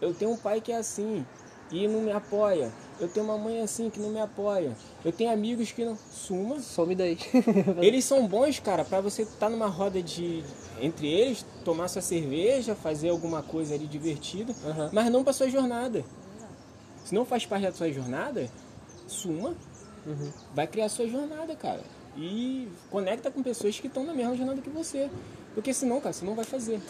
Eu tenho um pai que é assim e não me apoia. Eu tenho uma mãe assim que não me apoia. Eu tenho amigos que não. Suma. Some daí. Eles são bons, cara, pra você estar numa roda de. Entre eles, tomar sua cerveja, fazer alguma coisa ali divertida, mas não pra sua jornada. Se não faz parte da sua jornada, suma. Uhum. Vai criar sua jornada, cara. E conecta com pessoas que estão na mesma jornada que você. Porque senão, cara, você não vai fazer.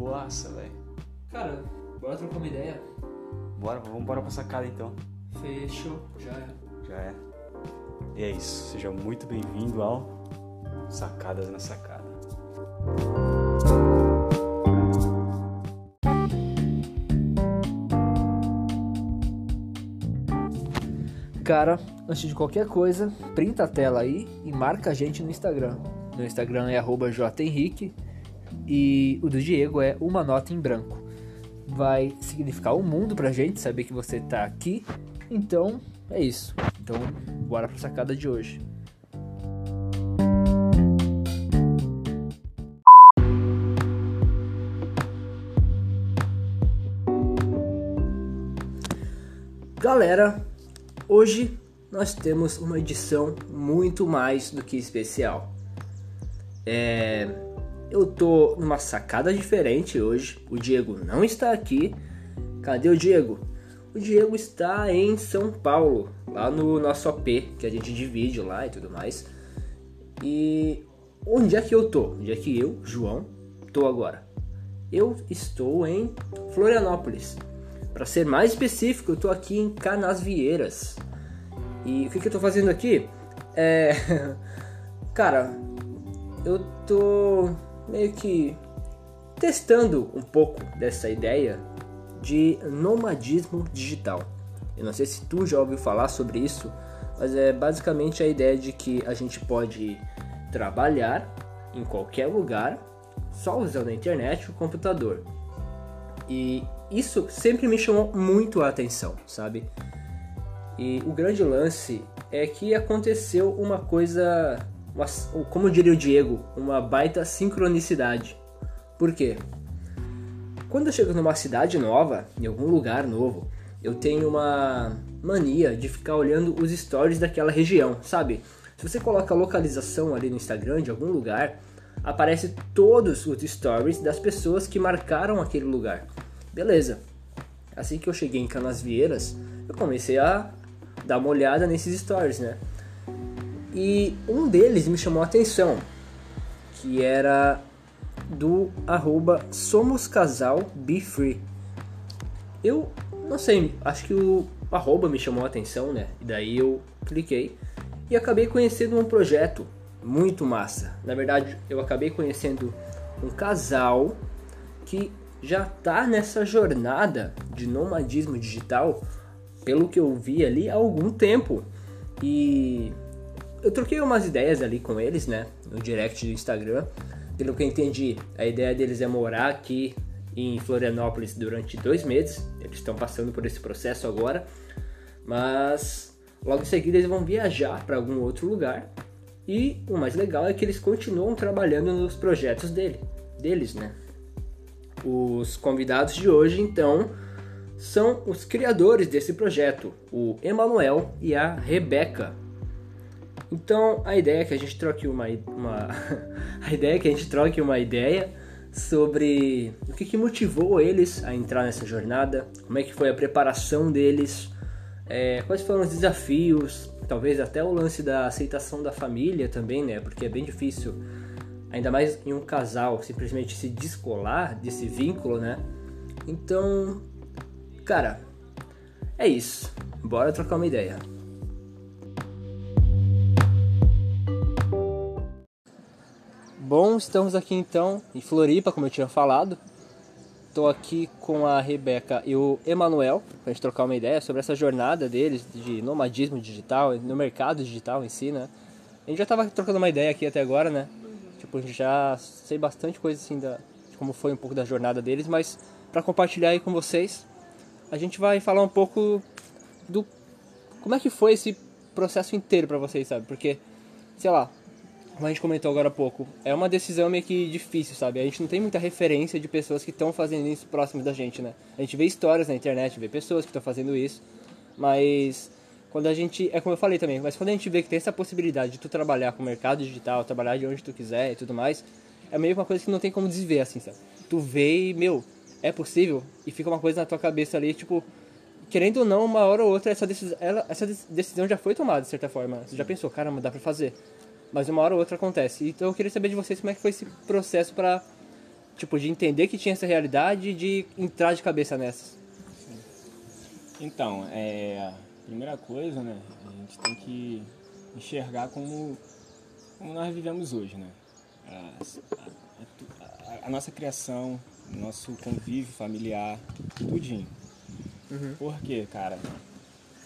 Boaça, velho. Cara, bora trocar uma ideia? Bora, vamos embora pra sacada então. Fechou, já é. Já é. E é isso. Seja muito bem-vindo ao Sacadas na Sacada. Cara, antes de qualquer coisa, printa a tela aí e marca a gente no Instagram. No Instagram é arroba jhenrique e o do Diego é uma nota em branco. Vai significar o mundo pra gente saber que você tá aqui. Então, é isso. Então, bora pra sacada de hoje. Galera, Hoje nós temos uma edição muito mais do que especial. É, eu tô numa sacada diferente hoje. O Diego não está aqui. Cadê o Diego? O Diego está em São Paulo, lá no nosso AP, que a gente divide lá e tudo mais. E onde é que eu tô? Onde é que eu, João, tô agora? Eu estou em Florianópolis. Para ser mais específico, eu tô aqui em Canasvieiras. E o que, que eu tô fazendo aqui? É. Cara, eu tô meio que testando um pouco dessa ideia de nomadismo digital. Eu não sei se tu já ouviu falar sobre isso, mas é basicamente a ideia de que a gente pode trabalhar em qualquer lugar só usando a internet o computador. E isso sempre me chamou muito a atenção, sabe? E o grande lance é que aconteceu uma coisa, uma, como diria o Diego, uma baita sincronicidade. Por quê? Quando eu chego numa cidade nova, em algum lugar novo, eu tenho uma mania de ficar olhando os stories daquela região, sabe? Se você coloca a localização ali no Instagram de algum lugar, aparece todos os stories das pessoas que marcaram aquele lugar. Beleza. Assim que eu cheguei em Canasvieiras, eu comecei a dar uma olhada nesses stories, né? E um deles me chamou a atenção, que era do arroba Somos Casal Be Free. Eu não sei, acho que o arroba me chamou a atenção, né? E daí eu cliquei e acabei conhecendo um projeto muito massa. Na verdade, eu acabei conhecendo um casal que já tá nessa jornada de nomadismo digital, pelo que eu vi ali há algum tempo. E eu troquei umas ideias ali com eles, né, no direct do Instagram. Pelo que eu entendi, a ideia deles é morar aqui em Florianópolis durante dois meses. Eles estão passando por esse processo agora, mas logo em seguida eles vão viajar para algum outro lugar. E o mais legal é que eles continuam trabalhando nos projetos dele, deles, né? Os convidados de hoje, então, são os criadores desse projeto, o Emanuel e a Rebeca. Então, a ideia é que a gente troque uma, uma a ideia é que a gente troque uma ideia sobre o que, que motivou eles a entrar nessa jornada, como é que foi a preparação deles, é, quais foram os desafios, talvez até o lance da aceitação da família também, né? Porque é bem difícil ainda mais em um casal, simplesmente se descolar desse vínculo, né? Então, cara, é isso. Bora trocar uma ideia. Bom, estamos aqui então em Floripa, como eu tinha falado. Estou aqui com a Rebeca e o Emanuel para a gente trocar uma ideia sobre essa jornada deles de nomadismo digital, no mercado digital em si, né? A gente já estava trocando uma ideia aqui até agora, né? Tipo, a gente já sei bastante coisa assim da, de como foi um pouco da jornada deles, mas para compartilhar aí com vocês, a gente vai falar um pouco do como é que foi esse processo inteiro pra vocês, sabe? Porque, sei lá, como a gente comentou agora há pouco, é uma decisão meio que difícil, sabe? A gente não tem muita referência de pessoas que estão fazendo isso próximo da gente, né? A gente vê histórias na internet, vê pessoas que estão fazendo isso, mas quando a gente, é como eu falei também, mas quando a gente vê que tem essa possibilidade de tu trabalhar com o mercado digital, trabalhar de onde tu quiser e tudo mais, é meio que uma coisa que não tem como desver, assim, sabe? Tu vê e, meu, é possível, e fica uma coisa na tua cabeça ali, tipo, querendo ou não, uma hora ou outra, essa decisão, ela, essa decisão já foi tomada, de certa forma. Você já pensou, caramba, dá pra fazer. Mas uma hora ou outra acontece. Então eu queria saber de vocês como é que foi esse processo pra, tipo, de entender que tinha essa realidade e de entrar de cabeça nessas. Então, é, a primeira coisa, né, a gente tem que enxergar como, como nós vivemos hoje, né? A, a, a, a nossa criação, nosso convívio familiar, tudinho. Uhum. Por quê, cara?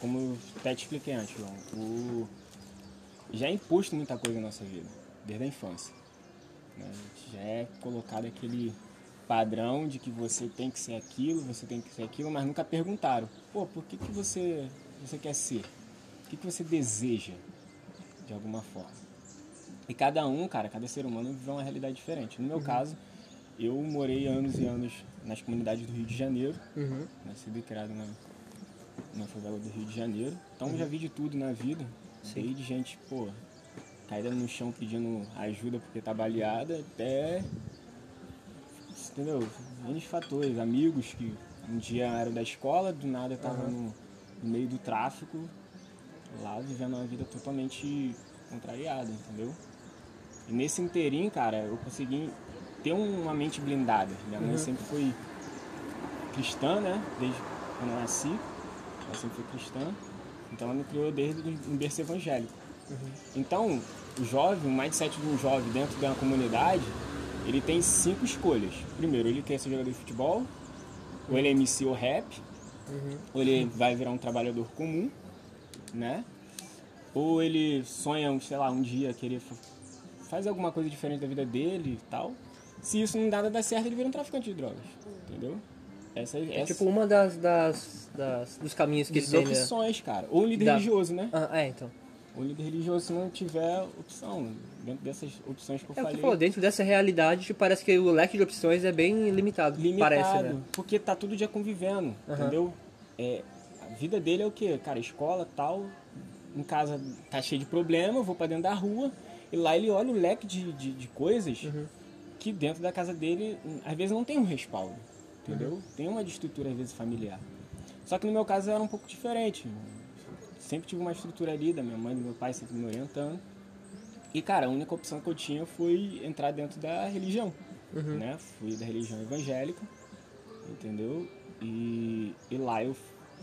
Como eu até te expliquei antes, João, o... já é imposto muita coisa na nossa vida, desde a infância. Né? Já é colocado aquele padrão de que você tem que ser aquilo, você tem que ser aquilo, mas nunca perguntaram, pô, por que, que você, você quer ser? O que, que você deseja, de alguma forma? E cada um, cara, cada ser humano vive uma realidade diferente. No meu caso, eu morei anos e anos nas comunidades do Rio de Janeiro, Uhum. nascido e criado na, na favela do Rio de Janeiro. Então já vi de tudo na vida, Sim. desde gente, pô, caída no chão pedindo ajuda porque tá baleada, até, entendeu, N fatores, amigos que um dia eram da escola, do nada estavam no, no meio do tráfico, lá vivendo uma vida totalmente contrariada, entendeu? E nesse inteirinho, cara, eu consegui ter uma mente blindada. Minha mãe sempre foi cristã, né? Desde quando eu nasci. Ela sempre foi cristã. Então ela me criou desde um berço evangélico. Então, o jovem, o mindset de um jovem dentro de uma comunidade, ele tem cinco escolhas. Primeiro, ele quer ser jogador de futebol, ou ele é MC ou rap, ou ele vai virar um trabalhador comum, né? Ou ele sonha, sei lá, um dia querer fa- fazer alguma coisa diferente da vida dele e tal. Se isso não nada dar certo, ele vira um traficante de drogas, entendeu? Essa, É essa tipo uma das, das, das- dos caminhos que tem, né? opções, cara. Ou um líder Da- religioso, né? Ah, é, então. Ou um líder religioso se não tiver opção. Dentro dessas opções que eu É falei. falou, dentro dessa realidade, tipo, parece que o leque de opções é bem limitado, limitado, parece, né? porque tá todo dia convivendo, entendeu? É, a vida dele é o quê? Cara, escola, tal, em casa tá cheio de problema, eu vou pra dentro da rua, e lá ele olha o leque de, de, de coisas Uhum. que dentro da casa dele, às vezes não tem um respaldo, entendeu? Tem uma de estrutura, às vezes, familiar. Só que no meu caso era um pouco diferente. Sempre tive uma estrutura ali da minha mãe e do meu pai sempre me orientando. E, cara, a única opção que eu tinha foi entrar dentro da religião, Uhum. né? Fui da religião evangélica, entendeu? E, e lá eu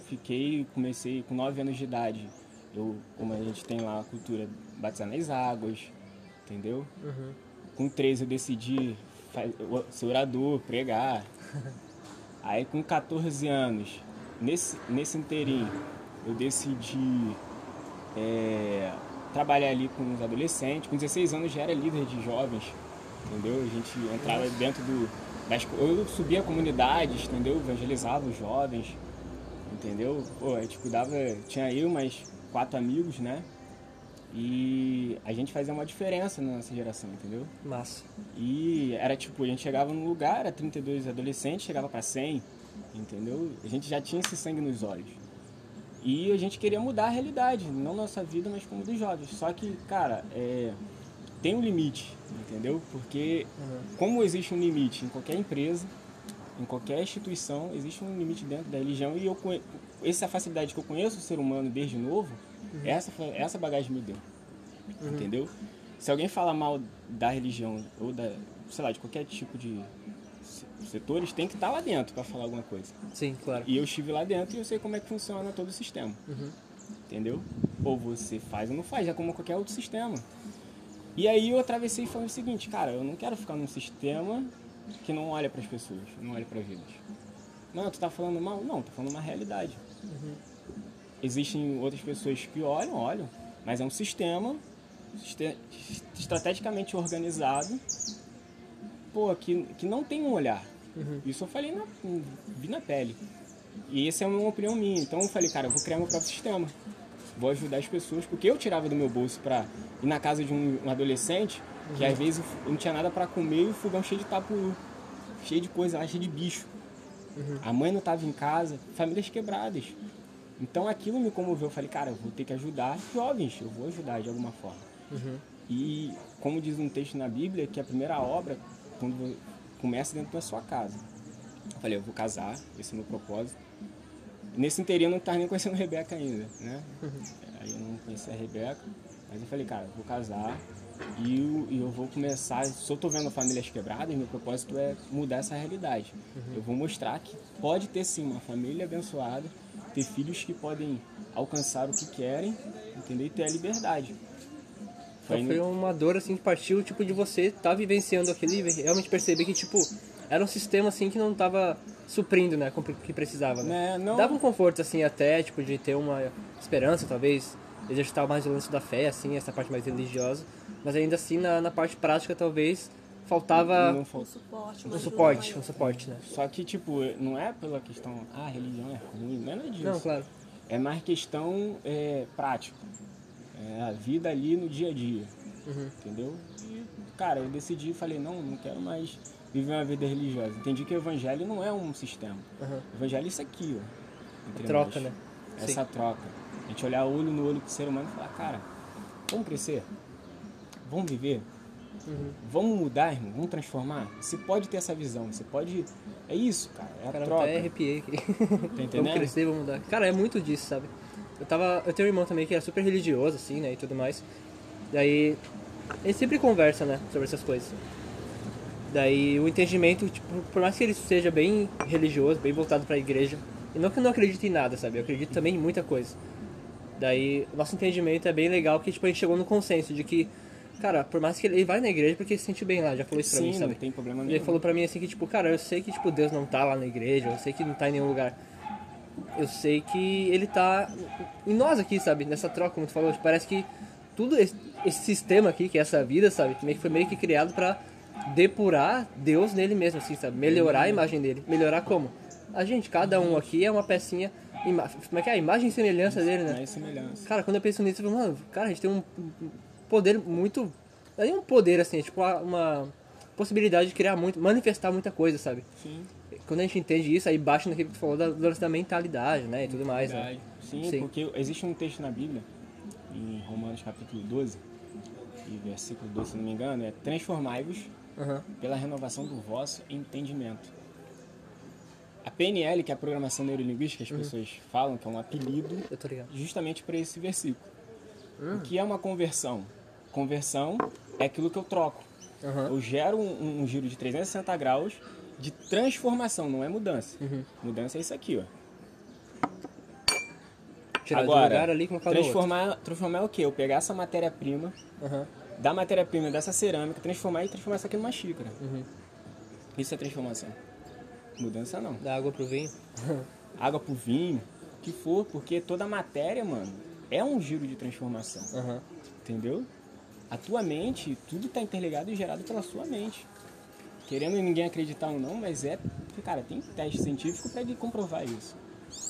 fiquei, comecei com 9 anos de idade. Eu, como a gente tem lá a cultura batizar nas águas, entendeu? Uhum. Com 13 eu decidi fa- ser orador, pregar. Aí com 14 anos, nesse, nesse inteirinho, eu decidi é, trabalhar ali com os adolescentes. Com 16 anos já era líder de jovens, entendeu? A gente entrava dentro do... Das, eu subia comunidades, entendeu? Evangelizava os jovens, entendeu? Pô, a gente cuidava... Tinha eu mais quatro amigos, né? E a gente fazia uma diferença na nossa geração, entendeu? Massa. E era tipo, a gente chegava num lugar, era 32 adolescentes, chegava pra 100, entendeu? A gente já tinha esse sangue nos olhos. E a gente queria mudar a realidade, não nossa vida, mas como dos jovens. Só que, cara, é, tem um limite, entendeu? Porque como existe um limite em qualquer empresa, em qualquer instituição, existe um limite dentro da religião e eu essa facilidade que eu conheço o ser humano desde novo, essa fa- essa bagagem me deu. Entendeu? Se alguém fala mal da religião ou da, sei lá, de qualquer tipo de se- setores, tem que estar lá dentro para falar alguma coisa. Sim, claro. E eu estive lá dentro e eu sei como é que funciona todo o sistema. Entendeu? Ou você faz ou não faz, é como qualquer outro sistema. E aí eu atravessei e falei o seguinte, cara, eu não quero ficar num sistema que não olha para as pessoas, não olha para vidas. Não, tu tá falando mal? Não, tô falando uma realidade. Existem outras pessoas que olham, olham, mas é um sistema estrategicamente organizado, pô, que, que não tem um olhar. Isso eu falei na, vi na pele. E essa é uma opinião minha. Então eu falei, cara, eu vou criar meu próprio sistema. Vou ajudar as pessoas, porque eu tirava do meu bolso pra ir na casa de um, um adolescente, que às vezes eu não tinha nada pra comer e o fogão cheio de tapu, cheio de coisa lá, cheio de bicho. A mãe não estava em casa, famílias quebradas. Então aquilo me comoveu. Eu falei, cara, eu vou ter que ajudar jovens, eu vou ajudar de alguma forma. E como diz um texto na Bíblia, que a primeira obra quando começa dentro da sua casa. Eu falei, eu vou casar, esse é o meu propósito. Nesse inteirinho eu não estava nem conhecendo a Rebeca ainda, né? Aí eu não conhecia a Rebeca, mas eu falei, cara, eu vou casar e eu, eu vou começar. Se eu tô vendo famílias quebradas, meu propósito é mudar essa realidade. Eu vou mostrar que pode ter sim uma família abençoada, ter filhos que podem alcançar o que querem, entendeu? E ter a liberdade. Foi, Foi foi uma dor assim que partiu tipo de você estar tá vivenciando aquilo e realmente perceber que tipo era um sistema assim que não tava suprindo, né, com o que precisava, né? Né, não- Dava um conforto assim até tipo de ter uma esperança, talvez exercitar mais o lance da fé assim, essa parte mais religiosa, mas ainda assim na, na parte prática talvez faltava não Um suporte, um suporte, um suporte, né? Só que, tipo, não é pela questão, ah, a religião é ruim, não é nada disso. Não, claro. É mais questão é, prática. É a vida ali no dia a dia. Uhum. Entendeu? E, cara, eu decidi e falei, não, não quero mais viver uma vida religiosa. Entendi que o evangelho não é um sistema. Uhum. O evangelho é isso aqui, ó. entre troca, nós. né? Essa troca. A gente olhar olho no olho com o ser humano e falar, cara, vamos crescer? Vamos viver? Uhum. Vamos mudar, irmão? Vamos transformar? Você pode ter essa visão, você pode... É isso, cara, é a Cara, troca. até arrepiei aqui. Tá vamos entendendo? crescer, vamos mudar. Cara, é muito disso, sabe? Eu tava. Eu tenho um irmão também que era super religioso, assim, né? E tudo mais. Daí. Ele sempre conversa, né? Sobre essas coisas. Daí o entendimento, tipo, por mais que ele seja bem religioso, bem voltado pra igreja. E não que eu não acredite em nada, sabe? Eu acredito também em muita coisa. Daí nosso entendimento é bem legal que tipo, a gente chegou no consenso de que, cara, por mais que ele ele vai na igreja porque se sente bem lá, já falou isso pra Sim, mim, sabe? não tem problema nenhum. ele falou pra mim assim que, tipo, cara, eu sei que, tipo, Deus não tá lá na igreja, eu sei que não tá em nenhum lugar. Eu sei que ele tá em nós aqui, sabe? Nessa troca, como tu falou, tipo, parece que tudo esse, esse sistema aqui, que é essa vida, sabe? Meio que foi meio que criado pra depurar Deus nele mesmo, assim, sabe? Melhorar a imagem dele. Melhorar como? A gente, cada um aqui é uma pecinha, como é que é? A imagem e semelhança dele, né? É semelhança. Cara, quando eu penso nisso, eu falo, mano, cara, a gente tem um poder muito. É um poder assim, é tipo uma, possibilidade de criar muito, manifestar muita coisa, sabe? Sim, Quando a gente entende isso, aí baixa naquilo que tu falou da, da mentalidade, né? E tudo mais, né? Sim, Sim. porque existe um texto na Bíblia, em Romanos capítulo 12, e versículo 12, se não me engano, é transformai-vos Aham. pela renovação do vosso entendimento. A PNL, que é a programação neurolinguística, as pessoas falam, que é um apelido justamente para esse versículo. O que é uma conversão? Conversão é aquilo que eu troco. Aham. Eu gero um, um giro de 360 graus de transformação, não é mudança. Mudança é isso aqui, ó. Tirar Agora, lugar ali transformar, transformar é o quê? Eu pegar essa matéria-prima, Aham. da matéria-prima dessa cerâmica, transformar e transformar isso aqui numa xícara. Uhum. Isso é transformação. Mudança não. Da água pro vinho. Água pro vinho, o que for, porque toda matéria, mano, é um giro de transformação. Entendeu? A tua mente, tudo está interligado e gerado pela sua mente. Querendo ninguém acreditar ou não, mas é. Cara, tem teste científico para comprovar isso.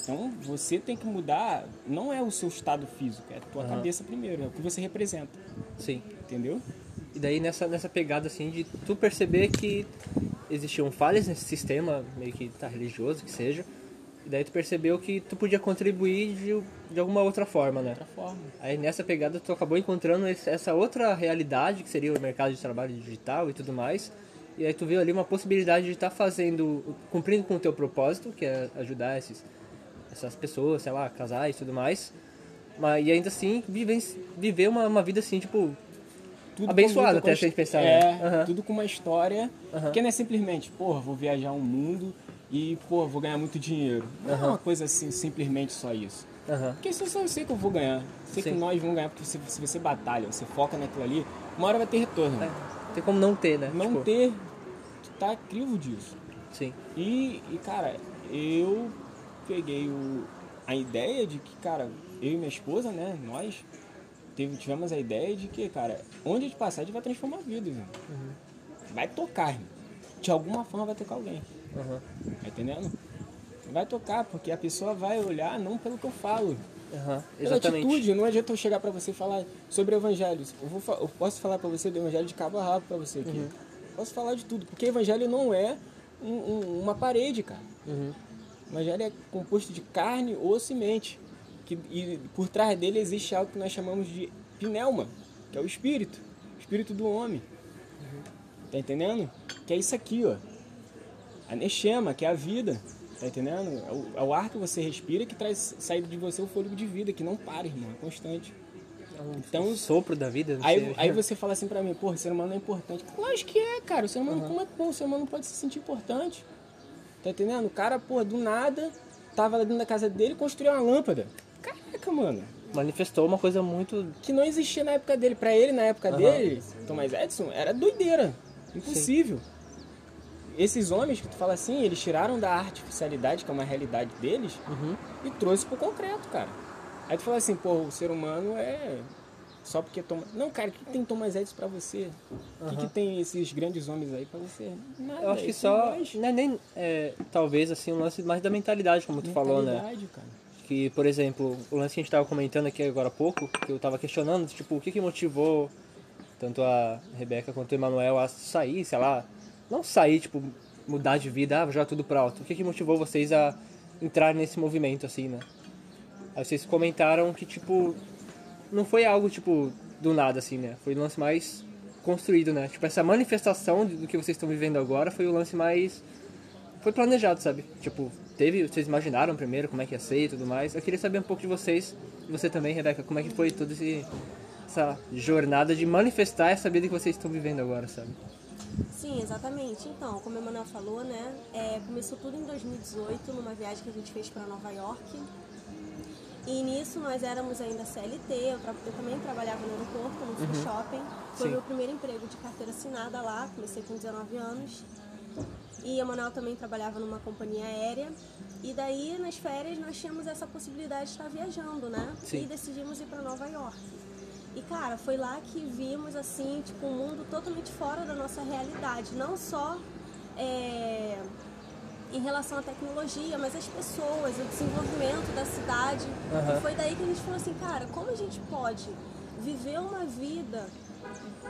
Então você tem que mudar, não é o seu estado físico, é a tua Aham. cabeça primeiro, é o que você representa. Sim. Entendeu? E daí nessa, nessa pegada assim de tu perceber que existiam falhas nesse sistema, meio que tá religioso que seja, daí tu percebeu que tu podia contribuir de, de alguma outra forma, né? Outra forma. Aí nessa pegada tu acabou encontrando esse- essa outra realidade que seria o mercado de trabalho digital e tudo mais. E aí tu viu ali uma possibilidade de estar fazendo, cumprindo com o teu propósito, que é ajudar esses, essas pessoas, sei lá, casais e tudo mais. Mas, e ainda assim viver, viver uma, uma vida assim, tipo, Tudo Abençoado até a gente pensar, É, né? Aham. tudo com uma história Aham. que não é simplesmente, porra, vou viajar o mundo e, pô, vou ganhar muito dinheiro. Não é uma coisa assim, simplesmente só isso. aham, Porque isso eu sei que eu vou ganhar. Sei que Sim. nós vamos ganhar, porque se, se você batalha, você foca naquilo ali, uma hora vai ter retorno. É, tem como não ter, né? Não Tipo, ter, tu tá crivo disso. Sim. E, e, cara, eu peguei o, a ideia de que, cara, eu e minha esposa, né, nós teve, tivemos a ideia de que, cara, onde a gente passar, a gente vai transformar vidas, irmão. Vai tocar. De alguma forma vai tocar alguém. Aham. Tá entendendo? Vai tocar, porque a pessoa vai olhar não pelo que eu falo, pela exatamente. atitude. Não adianta eu chegar pra você e falar sobre o evangelho. Eu, vou eu posso falar pra você do evangelho de cabo a rabo pra você aqui. Uhum. Posso falar de tudo, porque o evangelho não é um- um- uma parede, cara. Uhum. O evangelho é composto de carne, osso e mente. Que, e por trás dele existe algo que nós chamamos de pneuma, que é o espírito. O espírito do homem. Tá entendendo? Que é isso aqui, ó. A neshema, que é a vida. Tá entendendo? É o, é o ar que você respira que traz saído de você o fôlego de vida, que não para, irmão. É constante. Então, O sopro da vida, Aí, aí você fala assim pra mim, porra, o ser humano é importante. Lógico que é, cara. O ser humano, como é que pô, o ser humano pode se sentir importante? Tá entendendo? O cara, porra, do nada, tava lá dentro da casa dele e construiu uma lâmpada. Caraca, mano. Manifestou uma coisa muito. Que não existia na época dele. Pra ele, na época Aham. dele, Thomas Edison, era doideira. Impossível. Esses homens que tu fala assim, eles tiraram da artificialidade, que é uma realidade deles, Uhum. e trouxe pro concreto, cara. Aí tu fala assim, pô, o ser humano é só porque toma. Não, cara, o que que tem Thomas Edison pra você? O que, que tem esses grandes homens aí pra você? Nada. Eu acho que só. é mais é nem. é, talvez assim, um lance mais da mentalidade, como tu falou, né? mentalidade, cara. Que, por exemplo, o lance que a gente tava comentando aqui agora há pouco, que eu tava questionando, tipo, o que que motivou tanto a Rebeca quanto o Emanuel a sair, sei lá, não sair, tipo, mudar de vida, ah, jogar tudo pra alto. O que que motivou vocês a entrar nesse movimento, assim, né? Aí vocês comentaram que, tipo, não foi algo, tipo, do nada, assim, né? Foi um lance mais construído, né? Tipo, essa manifestação do que vocês estão vivendo agora foi o lance mais foi planejado, sabe? Tipo, teve, vocês imaginaram primeiro como é que ia ser e tudo mais. Eu queria saber um pouco de vocês, e você também, Rebeca, como é que foi toda essa jornada de manifestar essa vida que vocês estão vivendo agora, sabe? Sim, exatamente. Então, como o Emanuel falou, né? é, começou tudo em 2018, numa viagem que a gente fez para Nova York. E nisso nós éramos ainda CLT, eu, tra- eu também trabalhava no aeroporto, no free shopping. Foi Sim. meu primeiro emprego de carteira assinada lá, comecei com 19 anos. E o Emanuel também trabalhava numa companhia aérea. E daí, nas férias, nós tínhamos essa possibilidade de estar viajando, né? Sim. E decidimos ir para Nova York. E, cara, foi lá que vimos, assim, tipo, um mundo totalmente fora da nossa realidade. Não só é, em relação à tecnologia, mas as pessoas, o desenvolvimento da cidade. Aham. E foi daí que a gente falou assim, cara, como a gente pode viver uma vida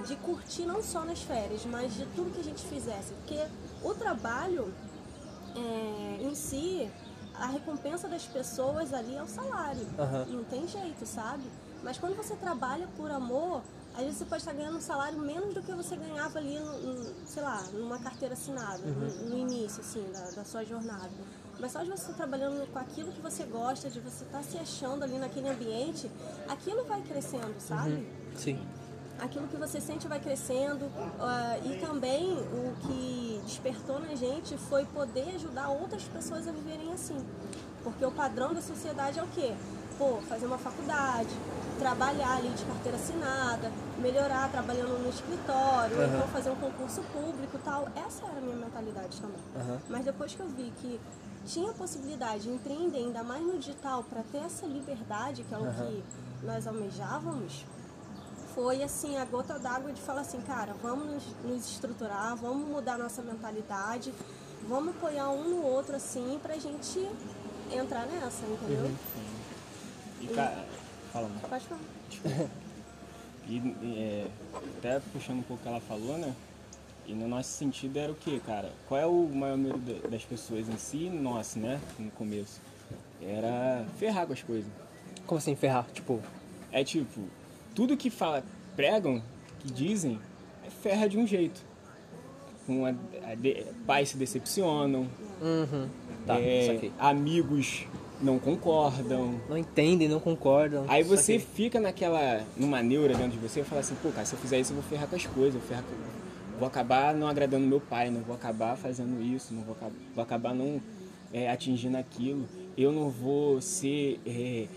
de curtir não só nas férias, mas de tudo que a gente fizesse. Porque o trabalho é, em si, a recompensa das pessoas ali é o salário. Aham. Não tem jeito, sabe? Mas quando você trabalha por amor, às vezes você pode estar ganhando um salário menos do que você ganhava ali, no, sei lá, numa carteira assinada, no, no início, assim, da, da sua jornada. Mas só de você estar trabalhando com aquilo que você gosta, de você estar se achando ali naquele ambiente, aquilo vai crescendo, sabe? Sim. aquilo que você sente vai crescendo ah, e também o que despertou na gente foi poder ajudar outras pessoas a viverem assim porque o padrão da sociedade é o quê? Pô, fazer uma faculdade, trabalhar ali de carteira assinada, melhorar trabalhando no escritório, ou Aham. então fazer um concurso público e tal. Essa era a minha mentalidade também. Aham. Mas depois que eu vi que tinha possibilidade de empreender ainda mais no digital para ter essa liberdade, que é o Aham. que nós almejávamos, foi assim a gota d'água de falar assim, cara, vamos nos, nos estruturar, vamos mudar nossa mentalidade, vamos apoiar um no outro assim pra gente entrar nessa, entendeu? Uhum. E, cara, fala, mano. Pode falar. E é, até puxando um pouco o que ela falou, né? E no nosso sentido era o que, cara? Qual é o maior medo da- das pessoas em si, nosso, né? No começo. Era ferrar com as coisas. Como assim, ferrar? Tipo, É tipo, tudo que fala, pregam, que dizem, é ferra de um jeito. Com a, a de- pais se decepcionam, uhum. Tá, é, amigos não concordam. Não entendem, não concordam. Aí você saquei. fica naquela, numa neura dentro de você e fala assim, pô, cara, se eu fizer isso eu vou ferrar com as coisas, eu vou, ferrar com- vou acabar não agradando meu pai, não vou acabar fazendo isso, não vou, vou acabar não é, atingindo aquilo, eu não vou ser, é,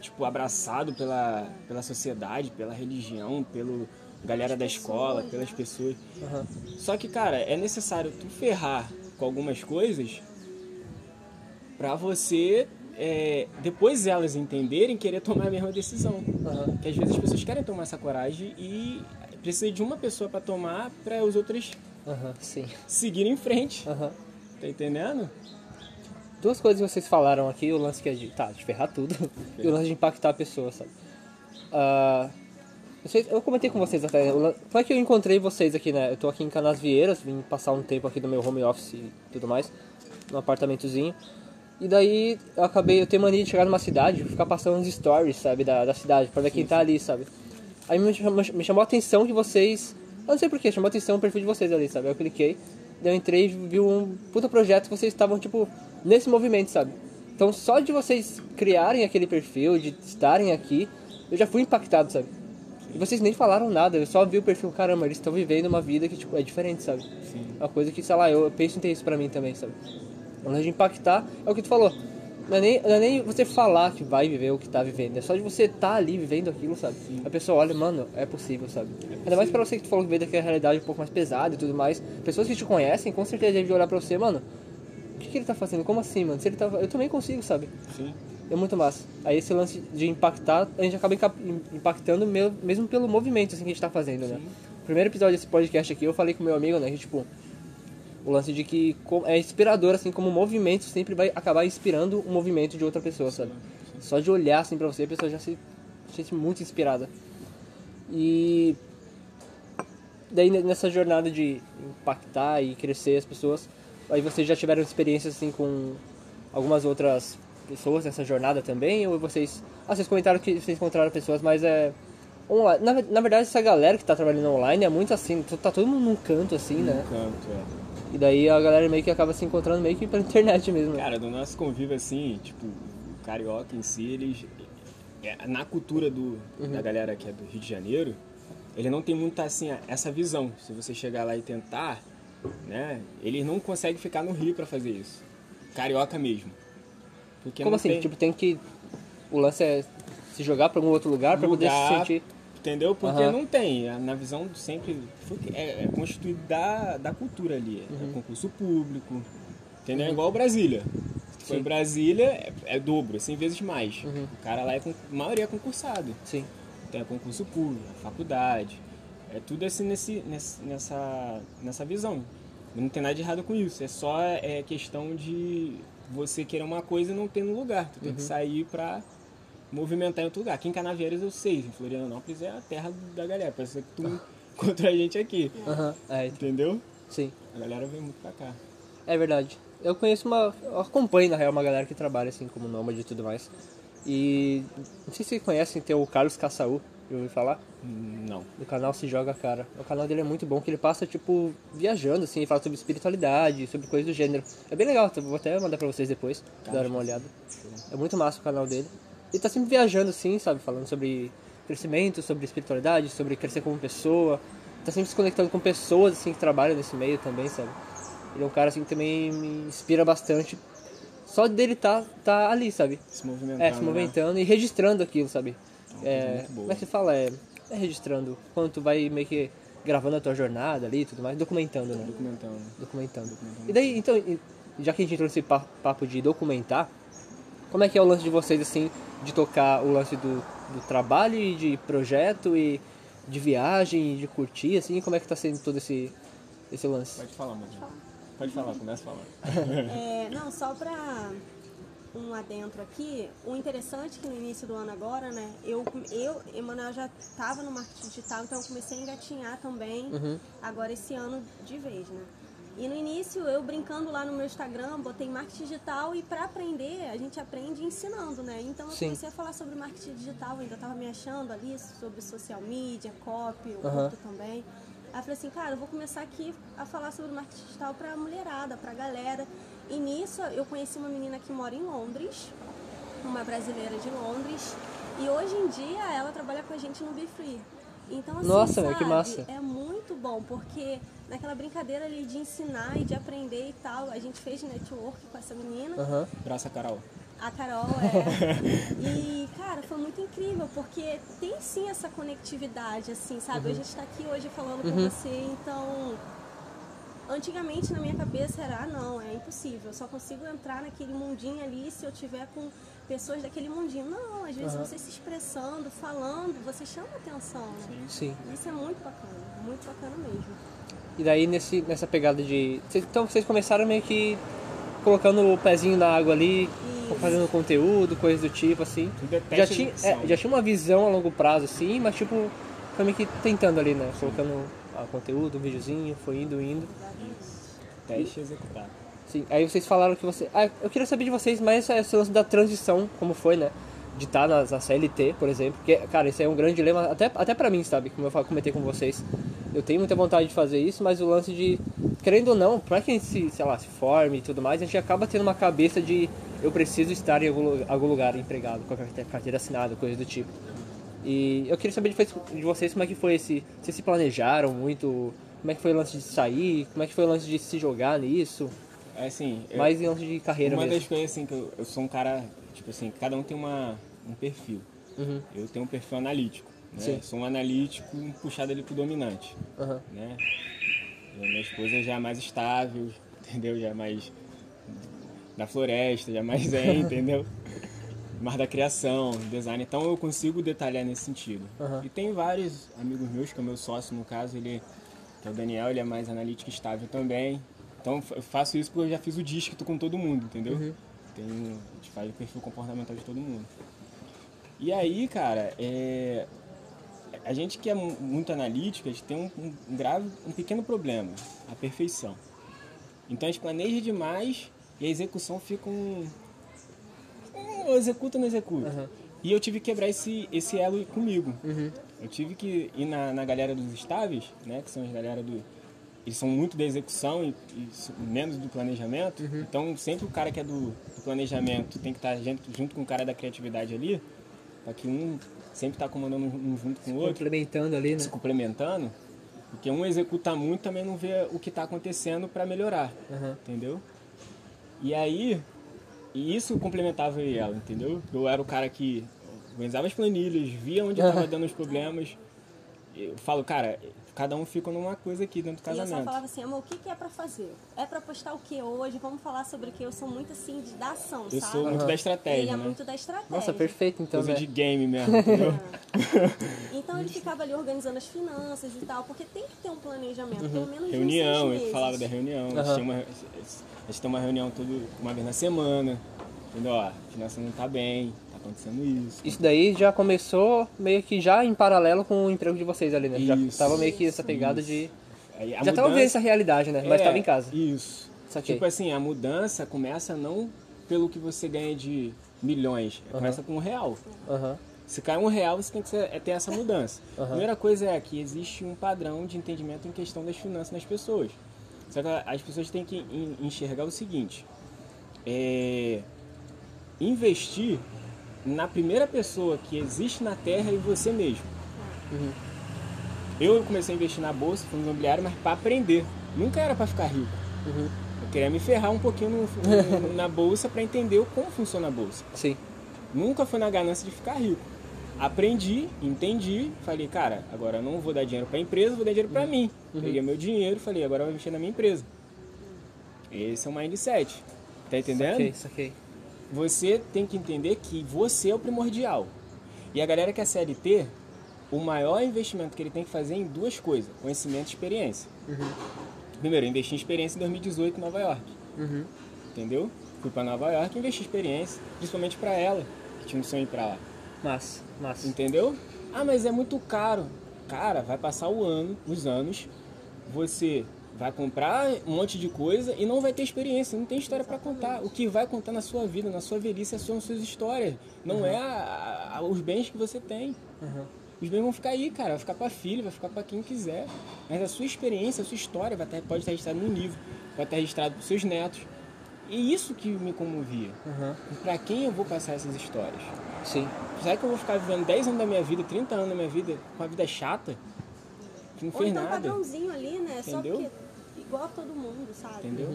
tipo, abraçado pela, pela sociedade, pela religião, pela galera da escola, pelas pessoas. Aham. Só que, cara, é necessário tu ferrar com algumas coisas pra você, é, depois elas entenderem, querer tomar a mesma decisão. Aham. Que às vezes as pessoas querem tomar essa coragem e precisa de uma pessoa pra tomar para os outros sim. seguirem em frente. Aham. Tá entendendo? duas coisas que vocês falaram aqui, o lance que é de, tá, de ferrar tudo, e o lance de impactar a pessoa, sabe? Sei, eu comentei com vocês até, como é que eu encontrei vocês aqui, né? Eu tô aqui em Canasvieiras, vim passar um tempo aqui no meu home office e tudo mais, num apartamentozinho. E daí eu acabei, eu tenho mania de chegar numa cidade, ficar passando uns stories, sabe, da, da cidade, pra ver quem tá ali, sabe? Aí me chamou, me chamou a atenção que vocês. Eu não sei porquê, chamou a atenção o perfil de vocês ali, sabe? Eu cliquei, daí eu entrei e vi um puta projeto que vocês estavam, tipo, nesse movimento, sabe? Então só de vocês criarem aquele perfil, de estarem aqui, eu já fui impactado, sabe? E vocês nem falaram nada, eu só vi o perfil, caramba, eles estão vivendo uma vida que, tipo, é diferente, sabe? Sim. Uma coisa que, sei lá, eu penso em ter isso pra mim também, sabe? O lance de impactar é o que tu falou. Não é, nem, não é nem você falar que vai viver o que tá vivendo, é só de você estar ali vivendo aquilo, sabe? A pessoa olha, mano, é possível, sabe? Ainda mais pra você que tu falou que veio daquela realidade um pouco mais pesada e tudo mais. Pessoas que te conhecem, com certeza devem olhar pra você, mano, o que, que ele tá fazendo? Como assim, mano? Se ele tá... Eu também consigo, sabe? Sim. É muito massa. Aí esse lance de impactar, a gente acaba impactando me- mesmo pelo movimento assim, que a gente tá fazendo, né? Primeiro episódio desse podcast aqui, eu falei com meu amigo, né, que tipo, o lance de que é inspirador, assim, como o movimento sempre vai acabar inspirando o movimento de outra pessoa, sabe? Só de olhar assim pra você, a pessoa já se sente muito inspirada. E daí ne- nessa jornada de impactar e crescer as pessoas, aí vocês já tiveram experiências assim com algumas outras pessoas nessa jornada também? Ou vocês. Ah, vocês comentaram que vocês encontraram pessoas, mas é. Na, na verdade, essa galera que tá trabalhando online é muito assim, tá todo mundo num canto assim, né? Canto, é. E daí a galera meio que acaba se encontrando meio que pela internet mesmo. Cara, do nosso convívio assim, tipo, o carioca em si, eles. é, Na cultura do, da galera que é do Rio de Janeiro, ele não tem muito assim essa visão. Se você chegar lá e tentar, né, eles não conseguem ficar no Rio pra fazer isso. Carioca mesmo. Porque Como assim? tem Tipo, tem que. O lance é se jogar pra algum outro lugar pra poder se sentir. Entendeu? Porque Aham. não tem. a- Na visão sempre. foi- É, é constituído da, da cultura ali. É Uhum. concurso público. Entendeu? É igual Brasília. Se Sim. em Brasília, é, é dobro, 100 vezes mais. Uhum. O cara lá é. A maioria é concursado. Sim. Tem a concurso público, faculdade. É tudo assim nesse, nessa, nessa visão. Não tem nada de errado com isso. É só é, questão de você querer uma coisa e não ter no lugar. Tu Uhum. tem que sair pra movimentar em outro lugar. Aqui em Canavieiras eu sei, em Florianópolis é a terra da galera. Parece que tu encontra a gente aqui. Aham. É, Entendeu? sim. A galera vem muito pra cá. É verdade. Eu conheço uma. Eu acompanho, na real, uma galera que trabalha assim como nômade e tudo mais. E. Não sei se vocês conhecem, tem o Carlos Caçaú, já ouviu falar? Não. Do canal Se Joga Cara. O canal dele é muito bom, que ele passa, tipo, viajando, assim, fala sobre espiritualidade, sobre coisas do gênero. É bem legal, vou até mandar pra vocês depois, dar uma olhada. É muito massa o canal dele. Ele tá sempre viajando, assim, sabe, falando sobre crescimento, sobre espiritualidade, sobre crescer como pessoa. Tá sempre se conectando com pessoas, assim, que trabalham nesse meio também, sabe. Ele é um cara, assim, que também me inspira bastante. Só dele tá, tá ali, sabe. Se movimentando. É, se né? movimentando e registrando aquilo, sabe? coisa É, como é que se fala? É, é registrando. Quando tu vai meio que gravando a tua jornada ali e tudo mais, documentando, né? Documentando. Documentando. Documentando. E daí, então, já que a gente entrou nesse pa- papo de documentar, como é que é o lance de vocês, assim, de tocar o lance do, do trabalho e de projeto e de viagem, e de curtir, assim, como é que tá sendo todo esse, esse lance? Pode falar, mano. Pode falar, começa falando. É, não, só pra um adentro aqui, o interessante é que no início do ano agora, né, eu, eu Emanuel já estava no marketing digital, então eu comecei a engatinhar também agora esse ano de vez, né. E no início, eu brincando lá no meu Instagram, botei marketing digital e para aprender, a gente aprende ensinando, né? Então eu Sim. comecei a falar sobre marketing digital, ainda estava me achando ali, sobre social media, copy, o curto também. Aí eu falei assim, cara, eu vou começar aqui a falar sobre marketing digital pra mulherada, pra galera. E nisso eu conheci uma menina que mora em Londres, uma brasileira de Londres, e hoje em dia ela trabalha com a gente no Be Free. Então, assim, Nossa, meu, sabe, que massa. é muito bom, porque naquela brincadeira ali de ensinar e de aprender e tal, a gente fez network com essa menina. Aham. Braça, Carol. A Carol é. E, cara, foi muito incrível, porque tem sim essa conectividade, assim, sabe? A gente tá aqui hoje falando com você, então. Antigamente na minha cabeça era, ah, não, é impossível, eu só consigo entrar naquele mundinho ali se eu tiver com pessoas daquele mundinho. Não, às vezes você se expressando, falando, você chama atenção, né? Sim. Isso é muito bacana, muito bacana mesmo. E daí nesse, nessa pegada de. Então vocês começaram meio que colocando o pezinho na água ali, Isso. fazendo conteúdo, coisas do tipo, assim. Tudo é teste Já tinha, é, já tinha uma visão a longo prazo, assim, mas tipo, foi meio que tentando ali, né? Colocando ah, conteúdo, um videozinho, foi indo, indo. Teste executado. Sim, aí vocês falaram que você. Ah, eu queria saber de vocês mais esse- lance da transição, como foi, né? De estar na, na CLT, por exemplo. Porque, cara, isso é um grande dilema, até, até pra mim, sabe? Como eu comentei com vocês. Eu tenho muita vontade de fazer isso, mas o lance de. Querendo ou não, pra quem se, sei lá, se forme e tudo mais, a gente acaba tendo uma cabeça de eu preciso estar em algum, lu- algum lugar empregado, com a carte- carteira assinada, coisa do tipo. E eu queria saber de, de vocês como é que foi esse. Vocês se planejaram muito? Como é que foi o lance de sair? Como é que foi o lance de se jogar nisso? É assim, eu- Mais em lance de carreira uma mesmo. das coisas assim que eu, eu sou um cara, tipo assim, cada um tem uma, um perfil. Uhum. Eu tenho um perfil analítico, né? Sou um analítico puxado ali pro dominante, Aham. né? E a minha esposa já é mais estável, entendeu? Já é mais da floresta, já é mais zen, entendeu? Mais da criação, design. Então eu consigo detalhar nesse sentido. Aham. E tem vários amigos meus, que é o meu sócio no caso, ele que é o Daniel, ele é mais analítico e estável também. Então eu faço isso porque eu já fiz o dígito com todo mundo, entendeu? Tem, a gente faz o perfil comportamental de todo mundo. E aí, cara, é, a gente que é mu- muito analítico, a gente tem um, um- grave, um pequeno problema, a perfeição. Então a gente planeja demais e a execução fica um... um executa ou não executa. Aham. E eu tive que quebrar esse, esse elo comigo. Uhum. Eu tive que ir na, na galera dos estáveis, né? Que são as galera do. Eles são muito da execução e, e menos do planejamento. Então sempre o cara que é do, do planejamento tem que estar junto, junto com o cara da criatividade ali, para que um sempre tá comandando um junto com o outro, Complementando ali, né? se complementando. Porque um executa muito também não vê o que está acontecendo para melhorar, Aham. entendeu? E aí, e isso complementava eu e ela, entendeu? Eu era o cara que organizava as planilhas, via onde estava dando os problemas. Eu falo, cara, cada um fica numa coisa aqui dentro do E eu só casamento. falava assim, amor, o que, que é pra fazer? É pra postar o que hoje? Vamos falar sobre o que? Eu sou muito assim, de dar ação, Eu sabe? sou muito da Ele estratégia, é né? muito da estratégia. Nossa, perfeito então, Coisa né? de game mesmo, entendeu? Então ele ficava ali organizando as finanças e tal, porque tem que ter um planejamento, pelo menos reunião, ele meses. falava da reunião. A gente, uma, a gente tem uma reunião todo, uma vez na semana. Entendeu? Ó, a finança não tá bem, acontecendo isso. Isso daí já começou meio que já em paralelo com o emprego de vocês ali, né? Já Isso. tava meio que essa pegada de. Aí Já tava vendo mudança- essa realidade, né? Mas É, tava em casa. Isso. Saquei. Tipo assim, a mudança começa não pelo que você ganha de milhões, começa com um real. Se cai um real, você tem que é ter essa mudança. A primeira coisa é que existe um padrão de entendimento em questão das finanças das pessoas. Só que as pessoas têm que en- enxergar o seguinte: é, investir na primeira pessoa que existe na Terra e você mesmo. Eu comecei a investir na bolsa, fundo imobiliário, mas para aprender. Nunca era para ficar rico. Eu queria me ferrar um pouquinho no- no- na bolsa para entender como funciona a bolsa. Sim. Nunca foi na ganância de ficar rico. Aprendi, entendi, falei, cara, agora eu não vou dar dinheiro para a empresa, vou dar dinheiro para mim. Peguei meu dinheiro, falei, agora eu vou investir na minha empresa. Esse é o mindset. Tá entendendo? Saquei, saquei. Você tem que entender que você é o primordial. E a galera que é CLT, o maior investimento que ele tem que fazer é em duas coisas: conhecimento e experiência. Primeiro, eu investi em experiência em 2018 em Nova York. Uhum. Entendeu? Fui para Nova York e investi em experiência, principalmente para ela, que tinha um sonho pra lá. Massa, massa. Entendeu? Ah, mas é muito caro. Cara, vai passar o ano, os anos, você vai comprar um monte de coisa e não vai ter experiência, não tem história para contar. O que vai contar na sua vida, na sua velhice, são suas histórias, não é a- a- os bens que você tem. Os bens vão ficar aí, cara, vai ficar para filho, vai ficar para quem quiser. Mas a sua experiência, a sua história vai estar- pode estar registrada no livro, pode estar registrado para seus netos. E isso que me comovia. Uhum. Para quem eu vou passar essas histórias? Sim. Será que eu vou ficar vivendo 10 anos da minha vida, 30 anos da minha vida, com uma vida chata? Que não Ou fez então um nada. padrãozinho ali, né? Entendeu? Só porque igual a todo mundo, sabe? Entendeu?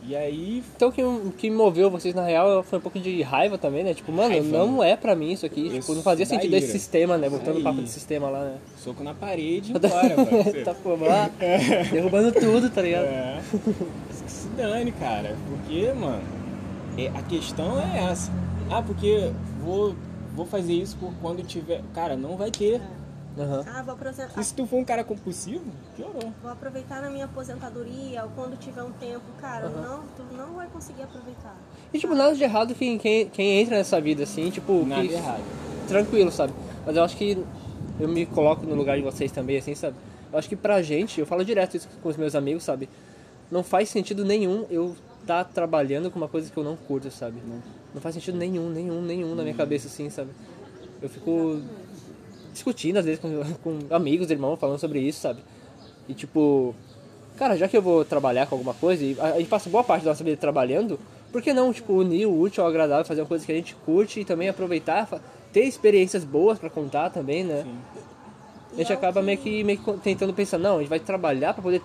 E aí, Então o que, que moveu vocês na real foi um pouco de raiva também, né? Tipo, mano, Raiva, não é pra mim isso aqui. Isso, tipo, não fazia sentido ira. esse sistema, né? Voltando o papo de sistema lá, né? soco na parede e embora, tá pô, lá, derrubando tudo, tá ligado? É. Que se dane, cara. Porque, mano, é- a questão é essa. Ah, porque vou, vou fazer isso por quando tiver. Cara, não vai ter. Aham. Ah, vou aposentar. E se tu for um cara compulsivo, piorou. Vou aproveitar na minha aposentadoria ou quando tiver um tempo, cara, não, tu não vai conseguir aproveitar. E tipo, nada de errado quem, quem, quem entra nessa vida assim, tipo, Nada que- errado. tranquilo, sabe? Mas eu acho que eu me coloco no lugar de vocês também, assim, sabe? Eu acho que pra gente, eu falo direto isso com os meus amigos, sabe? Não faz sentido nenhum eu estar trabalhando com uma coisa que eu não curto, sabe? Não, não faz sentido nenhum, nenhum, nenhum na minha cabeça, assim, sabe? Eu fico discutindo às vezes com, com amigos, irmãos, falando sobre isso, sabe? E tipo, cara, já que eu vou trabalhar com alguma coisa, e a, a gente passa boa parte da nossa vida trabalhando, por que não, tipo, unir o útil ao agradável, fazer uma coisa que a gente curte e também aproveitar, ter experiências boas pra contar também, né? Sim. A gente acaba meio que, meio que tentando pensar, não, a gente vai trabalhar pra poder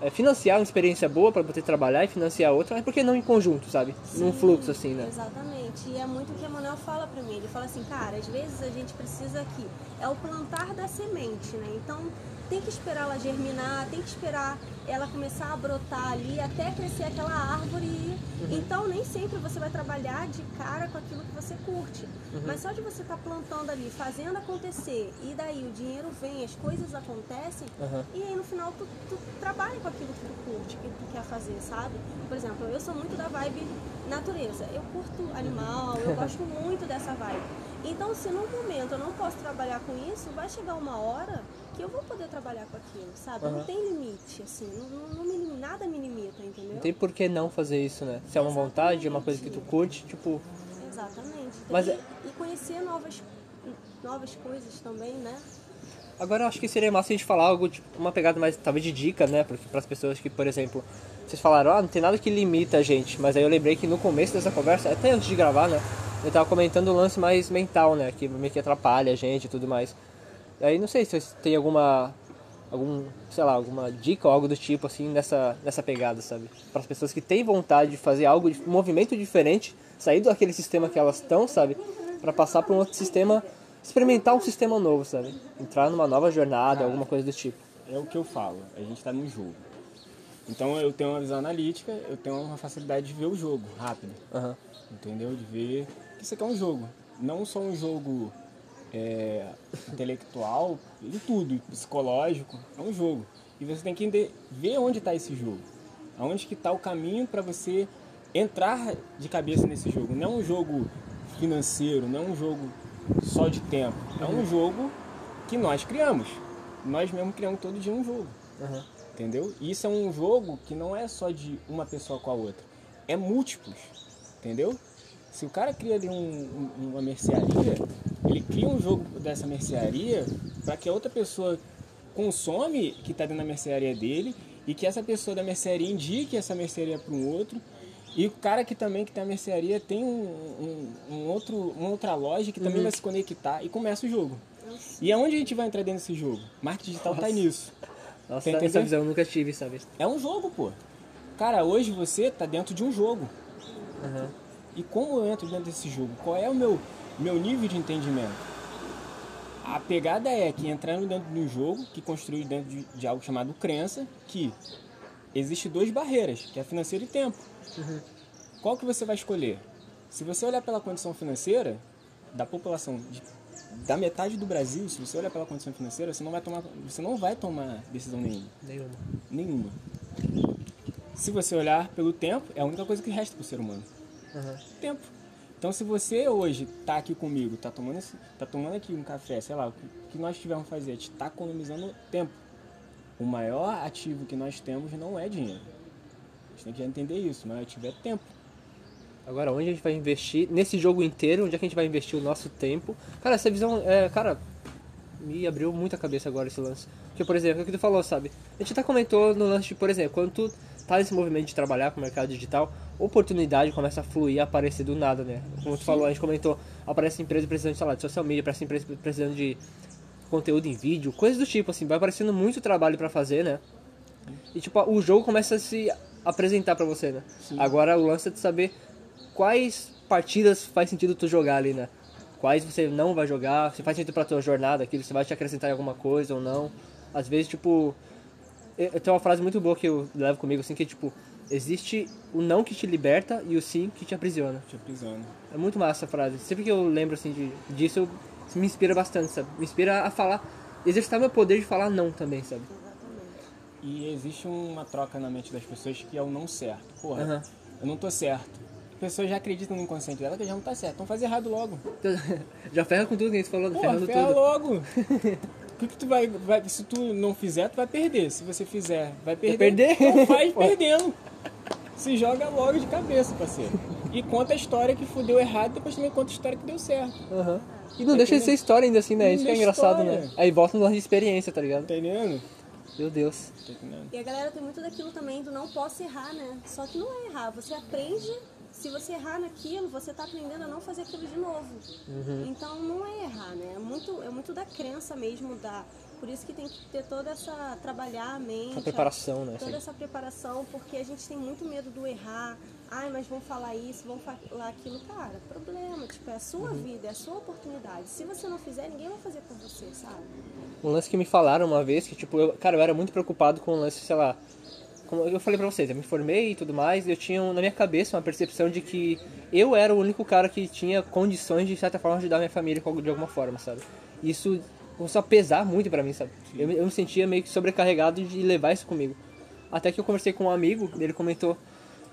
é, financiar uma experiência boa, pra poder trabalhar e financiar outra, mas por que não em conjunto, sabe? Num fluxo assim, né? Exatamente. E é muito o que Emanuel fala pra mim. Ele fala assim, cara, às vezes a gente precisa aqui. É o plantar da semente, né? Então tem que esperar ela germinar, tem que esperar ela começar a brotar ali até crescer aquela árvore. e- Então nem sempre você vai trabalhar de cara com aquilo que você curte. Mas só de você estar plantando ali, fazendo acontecer, e daí o dinheiro vem, as coisas acontecem, Aham. e aí no final tu, tu trabalha com aquilo que tu curte, que tu quer fazer, sabe? Por exemplo, eu sou muito da vibe natureza. Eu curto animal, eu gosto muito dessa vibe. Então, se num momento eu não posso trabalhar com isso, vai chegar uma hora que eu vou poder trabalhar com aquilo, sabe? Aham. Não tem limite, assim, não, não, não nada me limita, entendeu? Não tem por que não fazer isso, né? Se é uma vontade, é uma coisa que tu curte, tipo, Exatamente. Mas e, é- e conhecer novas, novas coisas também, né? Agora eu acho que seria massa a gente falar algo, tipo, uma pegada mais, talvez, de dica, né? Porque para as pessoas que, por exemplo, vocês falaram, ah, não tem nada que limita a gente. Mas aí eu lembrei que no começo dessa conversa, até antes de gravar, né? Eu tava comentando o lance mais mental, né? Que meio que atrapalha a gente e tudo mais. Aí não sei se vocês têm alguma, algum, sei lá, alguma dica ou algo do tipo, assim, nessa, nessa pegada, sabe? Para as pessoas que têm vontade de fazer algo, um movimento diferente, sair daquele sistema que elas estão, sabe? Para passar para um outro sistema, experimentar um sistema novo, sabe? Entrar numa nova jornada, alguma coisa do tipo. É o que eu falo, a gente tá num jogo. Então eu tenho uma visão analítica, eu tenho uma facilidade de ver o jogo rápido. Aham. Entendeu? De ver que isso aqui é um jogo. Não só um jogo é, intelectual, em tudo, psicológico, é um jogo. E você tem que ver onde está esse jogo. Aonde que está o caminho para você entrar de cabeça nesse jogo. Não é um jogo financeiro, não é um jogo só de tempo. É um jogo que nós criamos. Nós mesmos criamos todo dia um jogo. Aham. Entendeu? E isso é um jogo que não é só de uma pessoa com a outra. É múltiplos. Entendeu? Se o cara cria ali um- um- uma mercearia, ele cria um jogo dessa mercearia para que a outra pessoa consome que está dentro da mercearia dele e que essa pessoa da mercearia indique essa mercearia para um outro. E o cara que também que tem a mercearia tem um, um- um outro, uma outra loja que também vai se conectar e começa o jogo. E aonde a gente vai entrar dentro desse jogo? Marketing digital tá nisso. Nossa, Tem essa visão eu nunca tive, sabe? É um jogo, pô. Cara, hoje você tá dentro de um jogo. Aham. E como eu entro dentro desse jogo? Qual é o meu, meu nível de entendimento? A pegada é que entrando dentro de um jogo, que construiu dentro de, de algo chamado crença, que existe duas barreiras, que é financeiro e tempo. Qual que você vai escolher? Se você olhar pela condição financeira da população de- da metade do Brasil, se você olhar pela condição financeira, você não vai tomar, você não vai tomar decisão nenhuma. Nenhuma. Nenhuma. Se você olhar pelo tempo, é a única coisa que resta para o ser humano. Aham. Tempo. Então, se você hoje tá aqui comigo, tá tomando, esse- tá tomando aqui um café, sei lá, o que- nós tivermos fazer, a gente tá economizando tempo. O maior ativo que nós temos não é dinheiro. A gente tem que entender isso. Maior ativo é tempo. Agora, onde a gente vai investir? Nesse jogo inteiro, onde é que a gente vai investir o nosso tempo? Cara, essa visão, é, cara, me abriu muito a cabeça agora esse lance. Porque, por exemplo, é o que tu falou, sabe? A gente até comentou no lance de, por exemplo, quando tu tá nesse movimento de trabalhar com o mercado digital, oportunidade começa a fluir, a aparecer do nada, né? Como tu falou, a gente comentou, aparece empresa precisando, sei lá, de social media, aparece empresa precisando de conteúdo em vídeo, coisas do tipo, assim, vai aparecendo muito trabalho pra fazer, né? E tipo, o jogo começa a se apresentar pra você, né? Agora o lance é de saber quais partidas faz sentido tu jogar ali, né? Quais você não vai jogar, se faz sentido pra tua jornada, aquilo se vai te acrescentar em alguma coisa ou não. Às vezes, tipo, eu tenho uma frase muito boa que eu levo comigo assim que é tipo, existe o não que te liberta e o sim que te aprisiona. Te aprisiona. É muito massa essa frase. Sempre que eu lembro assim de, disso, me inspira bastante, sabe? Me inspira a falar exercitar meu poder de falar não também, sabe? Exatamente. E existe uma troca na mente das pessoas que é o não certo. Porra, eu não tô certo. As pessoas já acreditam no inconsciente dela que já não tá certo. Então faz errado logo. Já ferra com tudo que a gente falou, Porra, ferrando ferra tudo. logo. O que, que tu vai, vai. Se tu não fizer, tu vai perder. Se você fizer, vai perder. perder? Então faz perdendo. Se joga logo de cabeça, parceiro. E conta a história que fudeu errado, depois também conta a história que deu certo. Aham. E não deixa de ser história ainda assim, né? Isso que é engraçado, história. né? Aí volta no lance de experiência, tá ligado? Entendendo? Meu Deus. Entendendo? E a galera tem muito daquilo também do não posso errar, né? Só que não é errar. Você aprende, se você errar naquilo, você tá aprendendo a não fazer aquilo de novo. Uhum. Então não é errar, né? É muito, é muito da crença mesmo, da. Por isso que tem que ter toda essa. trabalhar a mente. A preparação, né? Toda essa preparação, porque a gente tem muito medo do errar. Ai, mas vão falar isso, vão falar aquilo. Cara, problema, tipo, é a sua Uhum. vida, é a sua oportunidade. Se você não fizer, ninguém vai fazer por você, sabe? Um lance que me falaram uma vez, que tipo, eu, cara, eu era muito preocupado com o lance, sei lá. Como eu falei pra vocês, eu me formei e tudo mais, e eu tinha na minha cabeça uma percepção de que eu era o único cara que tinha condições de, de certa forma, ajudar minha família de alguma forma, sabe? Isso começou a pesar muito pra mim, sabe? Eu, eu me sentia meio que sobrecarregado de levar isso comigo. Até que eu conversei com um amigo, ele comentou,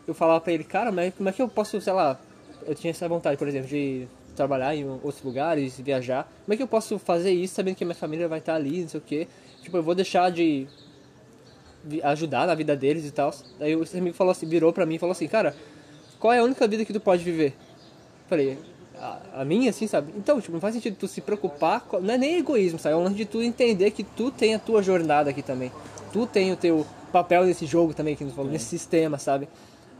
eu falava pra ele, cara, mas como é que eu posso, sei lá, eu tinha essa vontade, por exemplo, de trabalhar em outros lugares, viajar. Como é que eu posso fazer isso sabendo que a minha família vai estar ali, não sei o quê? Tipo, eu vou deixar de ajudar na vida deles e tal. Aí esse amigo falou assim, virou pra mim e falou assim, cara, qual é a única vida que tu pode viver? Falei, a, a minha, assim, sabe? Então, tipo, não faz sentido tu se preocupar, com- não é nem egoísmo, sabe? É um lance de tu entender que tu tem a tua jornada aqui também. Tu tem o teu papel nesse jogo também, que nos falou, nesse sistema, sabe?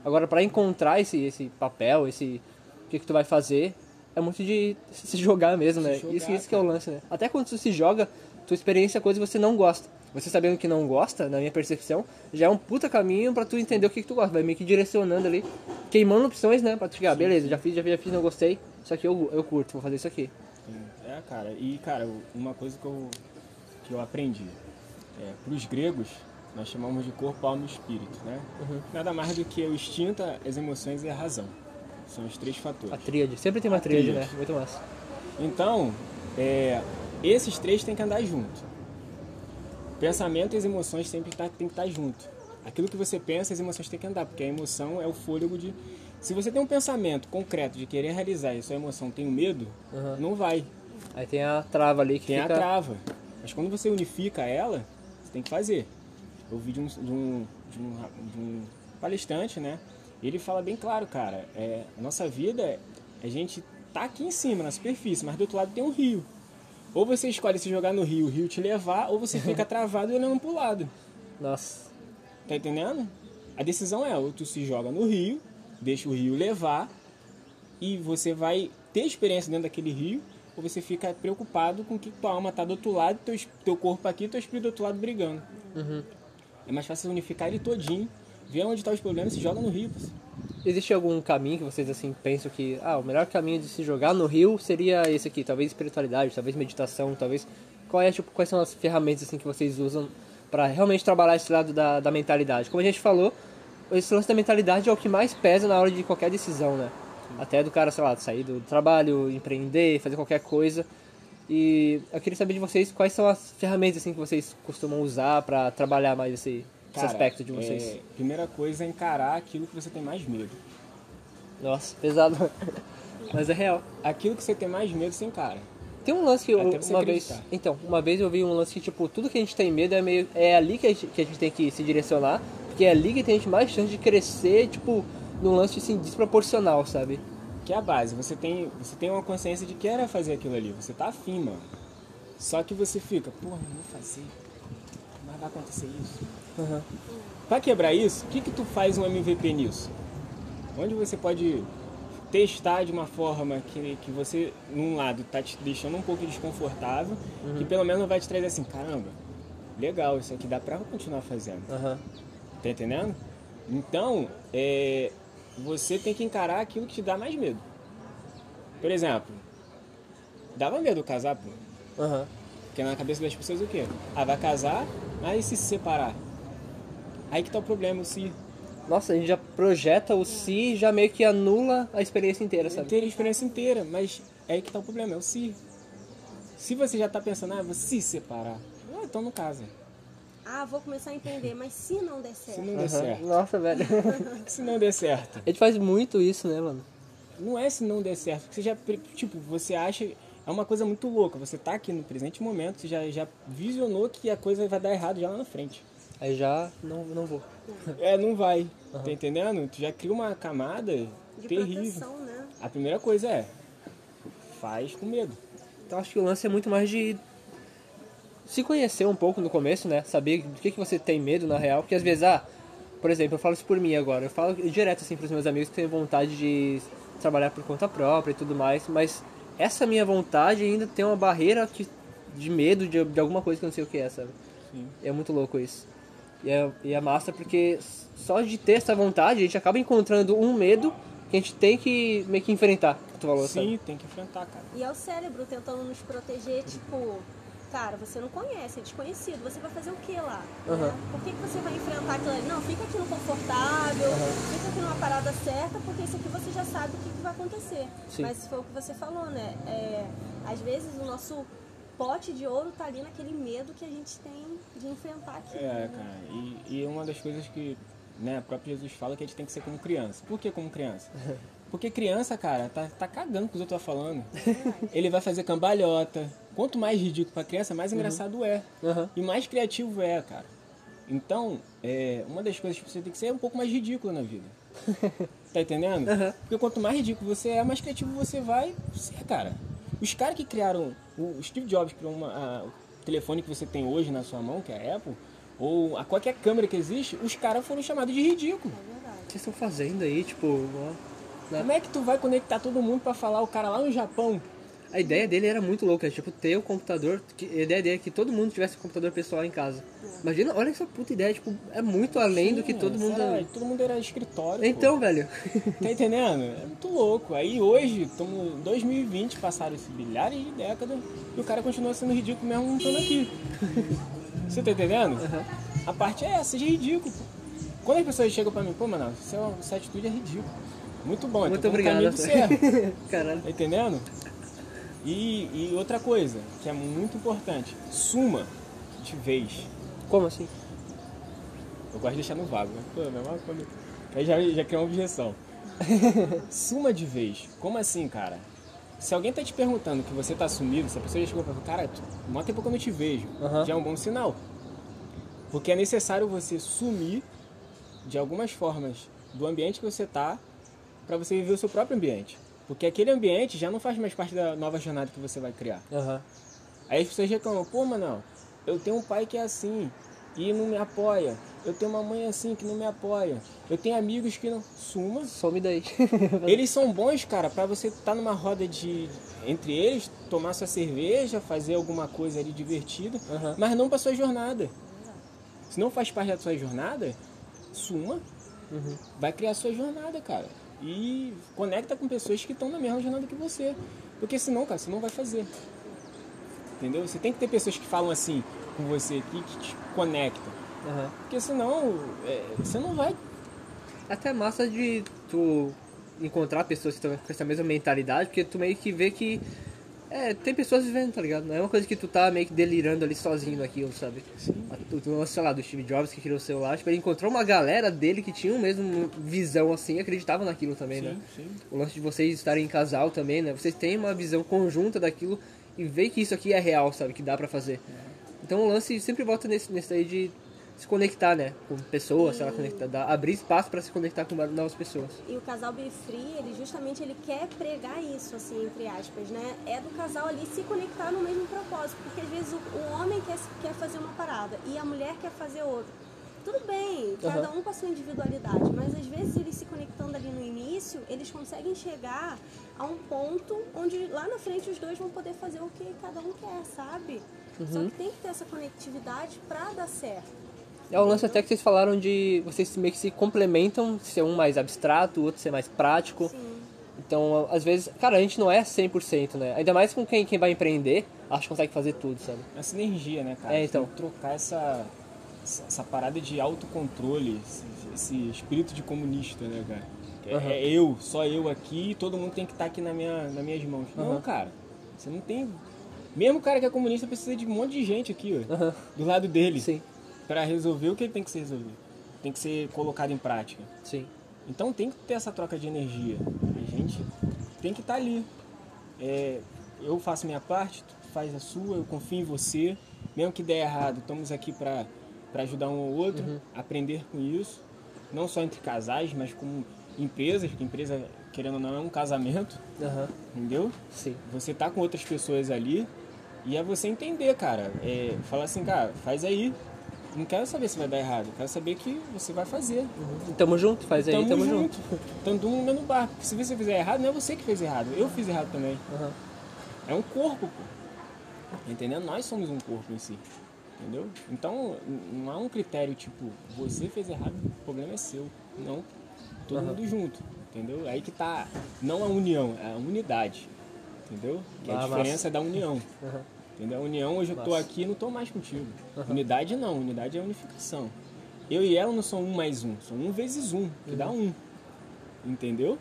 Agora, pra encontrar esse, esse papel, esse o que, que tu vai fazer, é muito de se jogar mesmo, né? jogar, isso, isso que é o lance, né? Até quando tu se joga, tua experiência é coisa que você não gosta. Você sabendo que não gosta, na minha percepção, já é um puta caminho pra tu entender o que, que tu gosta. Vai meio que direcionando ali, queimando opções, né? Pra tu chegar, beleza, já fiz, já fiz, já fiz, não gostei. Isso aqui eu, eu curto, vou fazer isso aqui. É, cara. E, cara, uma coisa que eu, que eu aprendi. É, pros gregos, nós chamamos de corpo, alma e espírito, né? Nada mais do que o instinto, as emoções e a razão. São os três fatores. A tríade. Sempre tem uma tríade, tríade. né? Muito massa. Então, é, esses três têm que andar junto. Pensamento e as emoções sempre tá, tem que estar junto. Aquilo que você pensa, as emoções têm que andar, porque a emoção é o fôlego de. Se você tem um pensamento concreto de querer realizar e sua emoção tem o medo, Uhum. não vai. Aí tem a trava ali que Tem fica... a trava. Mas quando você unifica ela, você tem que fazer. Eu ouvi de um, de um, de um, de um palestrante, né? Ele fala bem claro, cara. É, a nossa vida, a gente tá aqui em cima, na superfície, mas do outro lado tem um rio. Ou você escolhe se jogar no rio, o rio te levar, ou você fica travado olhando pro lado. Nossa. Tá entendendo? A decisão é, ou tu se joga no rio, deixa o rio levar, e você vai ter experiência dentro daquele rio, ou você fica preocupado com que tua alma tá do outro lado, teu, teu corpo aqui, teu espírito do outro lado brigando. É mais fácil unificar ele todinho, ver onde tá os problemas e se joga no rio. Existe algum caminho que vocês assim pensam que ah, o melhor caminho de se jogar no rio seria esse aqui, talvez espiritualidade, talvez meditação, talvez qual é tipo quais são as ferramentas assim que vocês usam para realmente trabalhar esse lado da, da mentalidade? Como a gente falou, esse lance da mentalidade é o que mais pesa na hora de qualquer decisão, né? Até do cara, sei lá, sair do trabalho, empreender, fazer qualquer coisa. E eu queria saber de vocês quais são as ferramentas assim que vocês costumam usar para trabalhar mais esse, esse Cara, aspecto de vocês. é, primeira coisa é encarar aquilo que você tem mais medo. Nossa, pesado. Mas é real. Aquilo que você tem mais medo, você encara. Tem um lance que eu, Até você uma vez. Então, uma vez eu vi um lance que, tipo, tudo que a gente tem medo é meio. É ali que a gente, que a gente tem que se direcionar. Porque é ali que tem a gente mais chance de crescer, tipo, num lance assim, desproporcional, sabe? Que é a base. Você tem, você tem uma consciência de que era fazer aquilo ali. Você tá afim, mano. Só que você fica, porra, não vou fazer. Mas vai acontecer isso. Uhum. Pra quebrar isso, o que que tu faz um MVP nisso? Onde você pode testar de uma forma que, que você, num lado, tá te deixando um pouco desconfortável, que pelo menos vai te trazer assim, caramba, legal, isso aqui dá pra continuar fazendo. Aham. Tá entendendo? Então, é, você tem que encarar aquilo que te dá mais medo. Por exemplo, dava medo casar, pô. Aham. Porque na cabeça das pessoas o quê? Ah, vai casar, mas e se separar? Aí que tá o problema, o se. Nossa, a gente já projeta o si já meio que anula a experiência inteira, sabe? Ter a experiência inteira, mas é aí que tá o problema, é o se. Se você já tá pensando, ah, vou se separar. Ah, então não casa. Ah, vou começar a empreender, mas se não der certo. Se não der Aham. certo. Nossa, velho. Se não der certo. A gente faz muito isso, né, mano? Não é se não der certo. Porque você já, tipo, você acha. É uma coisa muito louca. Você tá aqui no presente momento, você já, já visionou que a coisa vai dar errado já lá na frente. Aí já não, não vou. É, não vai. Tá entendendo? Tu já cria uma camada De terrível. proteção, né? A primeira coisa é. Faz com medo. Então acho que o lance é muito mais de se conhecer um pouco no começo, né? Saber do que, que você tem medo na real. Porque às vezes, ah, por exemplo, eu falo isso por mim agora. Eu falo direto assim pros meus amigos que têm vontade de trabalhar por conta própria e tudo mais. Mas essa minha vontade ainda tem uma barreira que, de medo de, de alguma coisa que eu não sei o que é, sabe? Sim. É muito louco isso. E é, e é massa porque só de ter essa vontade a gente acaba encontrando um medo que a gente tem que meio que enfrentar. que Tu falou, sabe? Sim, tem que enfrentar, cara. E é o cérebro tentando nos proteger, tipo, cara, você não conhece, é desconhecido, você vai fazer o que lá? né? Aham. Por que, que você vai enfrentar aquilo ali? Não, fica aqui no confortável, fica aqui numa parada certa, porque isso aqui você já sabe o que, que vai acontecer. Sim. Mas foi o que você falou, né? É, às vezes o nosso pote de ouro tá ali naquele medo que a gente tem de enfrentar aquilo. É, né? cara. E, e uma das coisas que né, o próprio Jesus fala é que a gente tem que ser como criança. Por que como criança? Porque criança, cara, tá, tá cagando com o que outros estão falando. Ele vai fazer cambalhota. Quanto mais ridículo pra criança, mais engraçado é. Aham. E mais criativo é, cara. Então, é, uma das coisas que você tem que ser é um pouco mais ridículo na vida. Tá entendendo? Porque quanto mais ridículo você é, mais criativo você vai ser, cara. Os caras que criaram. O Steve Jobs criou uma, a- o telefone que você tem hoje na sua mão, que é a Apple, ou a qualquer câmera que existe, os caras foram chamados de ridículo. É verdade. O que vocês estão fazendo aí, tipo, ó, né? Como é que tu vai conectar todo mundo pra falar o cara lá no Japão? A ideia dele era muito louca, tipo, ter o computador. que- A ideia dele é que todo mundo tivesse um computador pessoal em casa. Imagina, olha essa puta ideia, tipo, é muito além do que Sim, todo mundo. era- todo mundo era escritório. pô. Então, velho. Tá entendendo? É muito louco. Aí hoje, estamos em 2020, passaram esse bilhares de décadas e o cara continua sendo ridículo mesmo não estando aqui. Você tá entendendo? A parte é essa, de ridículo. pô. Quando as pessoas chegam pra mim, pô, mano, essa, atitude é ridícula. Muito bom, Muito então no obrigado. caminho do certo. Caralho. Tá entendendo? E, e outra coisa, que é muito importante, suma de vez. Como assim? Eu gosto de deixar no vago, né? Pô, mas quando... Aí já, já cria uma objeção. Suma de vez. Como assim, cara? Se alguém tá te perguntando que você tá sumido, se a pessoa já chegou pra falar, cara, mó tempo que eu não te vejo, Aham. já é um bom sinal. Porque é necessário você sumir de algumas formas do ambiente que você tá pra você viver o seu próprio ambiente. Porque aquele ambiente já não faz mais parte da nova jornada que você vai criar. Aham. Aí as pessoas reclamam, pô, Manel, eu tenho um pai que é assim e não me apoia. Eu tenho uma mãe assim que não me apoia. Eu tenho amigos que não. Suma. Some daí. Eles são bons, cara, pra você estar numa roda de. Entre eles, tomar sua cerveja, fazer alguma coisa ali divertida, Aham. mas não pra sua jornada. Se não faz parte da sua jornada, suma. Vai criar a sua jornada, cara. E conecta com pessoas que estão na mesma jornada que você. Porque senão, cara, você não vai fazer. Entendeu? Você tem que ter pessoas que falam assim com você aqui, que te conectam. Aham. Porque senão, é, você não vai. Até massa de tu encontrar pessoas que estão com essa mesma mentalidade, porque tu meio que vê que. É, tem pessoas vivendo, tá ligado? Não é uma coisa que tu tá meio que delirando ali sozinho naquilo, sabe? Tu, tu, sei lá, do Steve Jobs que criou o celular, tipo, ele encontrou uma galera dele que tinha o mesmo visão assim e acreditava naquilo também, né? sim. O lance de vocês estarem em casal também, né? Vocês têm uma visão conjunta daquilo e vê que isso aqui é real, sabe? Que dá pra fazer. Então o lance sempre volta nesse, nesse aí de se conectar, né? Com pessoas, sei lá, conectar, dar- abrir espaço pra se conectar com novas pessoas. E o casal Be Free, ele justamente ele quer pregar isso, assim, entre aspas, né? É do casal ali se conectar no mesmo propósito. Porque às vezes o, o homem quer, quer fazer uma parada e a mulher quer fazer outra. Tudo bem, cada um com a sua individualidade, mas às vezes eles se conectando ali no início, eles conseguem chegar a um ponto onde lá na frente os dois vão poder fazer o que cada um quer, sabe? Só que tem que ter essa conectividade pra dar certo. É o lance até que vocês falaram de vocês meio que se complementam, ser um mais abstrato, o outro ser mais prático. Sim. Então, às vezes, cara, a gente não é 100%, né? Ainda mais com quem, quem vai empreender, acho que consegue fazer tudo, sabe? É Essa energia, né, cara? É, então. Tem que trocar essa, essa parada de autocontrole, esse, esse espírito de comunista, né, cara? É, Aham. é eu, só eu aqui, e todo mundo tem que estar aqui na minha, nas minhas mãos. Não, Aham. cara. Você não tem Mesmo o cara que é comunista precisa de um monte de gente aqui, ó, Aham. do lado dele, Sim, pra resolver o que ele tem que ser resolvido. Tem que ser colocado em prática. sim. Então tem que ter essa troca de energia. A gente tem que estar ali. É, eu faço minha parte, tu faz a sua, eu confio em você. Mesmo que der errado, estamos aqui para ajudar um ao outro, aprender com isso. Não só entre casais, mas como empresas, que empresa, querendo ou não, é um casamento, Aham. entendeu? Sim. Você tá com outras pessoas ali e é você entender, cara. É, falar assim, cara, faz aí. Não quero saber se vai dar errado, quero saber que você vai fazer. E Tamo junto, faz aí, Tamo, tamo, junto. junto. Tamo no mesmo barco. Se você fizer errado, não é você que fez errado. Eu fiz errado também. Aham. É um corpo, pô. Entendendo? Nós somos um corpo em si. Entendeu? Então, não há um critério tipo, você fez errado, o problema é seu. Não. Todo Aham. mundo junto. Entendeu? Aí que tá. Não a união, é a unidade. Entendeu? Que Ah, a diferença é da união. Aham. Entendeu? A união, hoje eu tô Massa. aqui e não tô mais contigo. Unidade não, unidade é unificação. Eu e ela não são um mais um, são um vezes um, que dá um. Entendeu?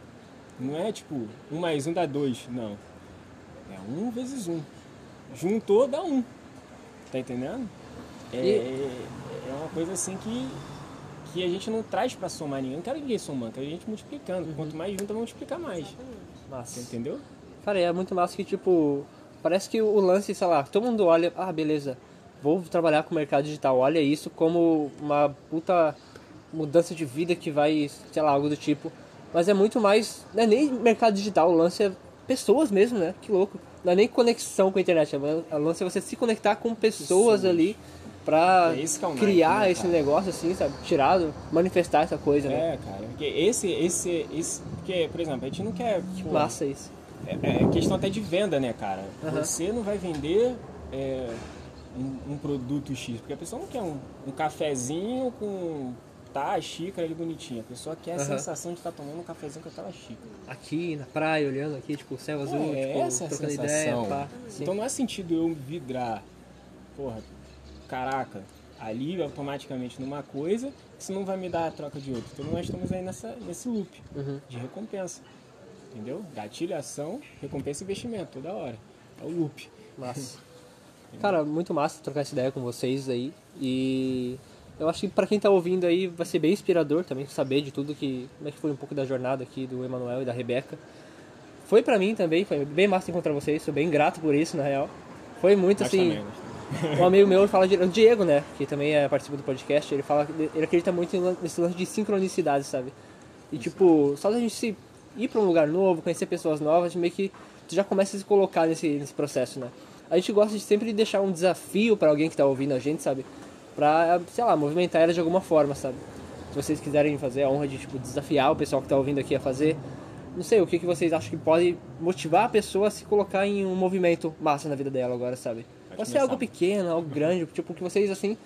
Não é tipo, um mais um dá dois, não. É um vezes um. Juntou, dá um. Tá entendendo? É, é uma coisa assim que, que a gente não traz pra somar ninguém. Eu não quero ninguém somando, quero a gente multiplicando. Quanto mais junta, vamos multiplicar mais. Massa. Entendeu? Cara, é muito massa que, tipo, parece que o lance, sei lá, todo mundo olha, ah, beleza, vou trabalhar com o mercado digital, olha isso como uma puta mudança de vida que vai, sei lá, algo do tipo. Mas é muito mais, não é nem mercado digital, o lance é pessoas mesmo, né? Que louco. Não é nem conexão com a internet, o lance é você se conectar com pessoas, Pessoas. ali pra É que é criar né, esse negócio assim, sabe? Tirado, manifestar essa coisa, né? É, cara. Porque esse, esse, esse. Porque, por exemplo, a gente não quer. pô, Massa isso. É, é questão até de venda, né, cara? Aham. Você não vai vender é, um, um produto X, porque a pessoa não quer um, um cafezinho com tá, xícara ali bonitinha. A pessoa quer a Aham. sensação de estar tomando um cafezinho com aquela xícara. Aqui na praia, olhando aqui, tipo, o céu azul, é, tipo, essa é a sensação. ideia, pá. Então não é sentido eu vidrar, porra, caraca, ali automaticamente numa coisa, que senão vai me dar a troca de outra. Então nós estamos aí nessa, nesse loop Uhum. de recompensa. Entendeu? Gatilho, ação, recompensa e investimento, toda hora. É o loop. Massa. Cara, muito massa trocar essa ideia com vocês aí. E eu acho que pra quem tá ouvindo aí vai ser bem inspirador também saber de tudo que. Como é que foi um pouco da jornada aqui do Emanuel e da Rebeca. Foi pra mim também, foi bem massa encontrar vocês, sou bem grato por isso, na real. Foi muito Mas assim. também. Um amigo meu fala de, o Diego, né? Que também é, participa do podcast, ele fala ele acredita muito nesse lance de sincronicidade, sabe? E tipo, só da gente se ir pra um lugar novo, conhecer pessoas novas, meio que tu já começa a se colocar nesse, nesse processo, né? A gente gosta de sempre deixar um desafio pra alguém que tá ouvindo a gente, sabe? Pra, sei lá, movimentar ela de alguma forma, sabe? Se vocês quiserem fazer a honra de, tipo, desafiar o pessoal que tá ouvindo aqui a fazer, não sei, o que, que vocês acham que pode motivar a pessoa a se colocar em um movimento massa na vida dela agora, sabe? Pode Pode ser algo pequeno, algo grande, tipo, que vocês, assim,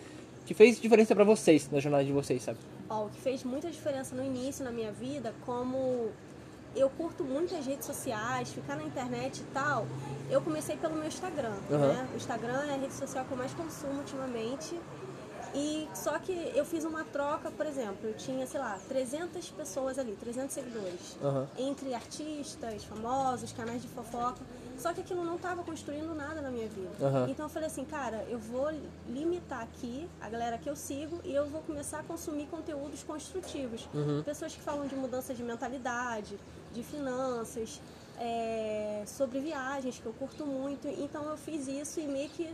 que fez diferença pra vocês, na jornada de vocês, sabe? Ó, o que fez muita diferença no início na minha vida, como eu curto muito as redes sociais, ficar na internet e tal, eu comecei pelo meu Instagram, Aham. né? O Instagram é a rede social que eu mais consumo ultimamente. E só que eu fiz uma troca, por exemplo, eu tinha, sei lá, 300 pessoas ali, 300 seguidores, Aham. entre artistas, famosos, canais de fofoca. Só que aquilo não estava construindo nada na minha vida. Aham. Então eu falei assim, cara, eu vou limitar aqui a galera que eu sigo e eu vou começar a consumir conteúdos construtivos. Uhum. Pessoas que falam de mudança de mentalidade, de finanças, é, sobre viagens, que eu curto muito. Então eu fiz isso e meio que,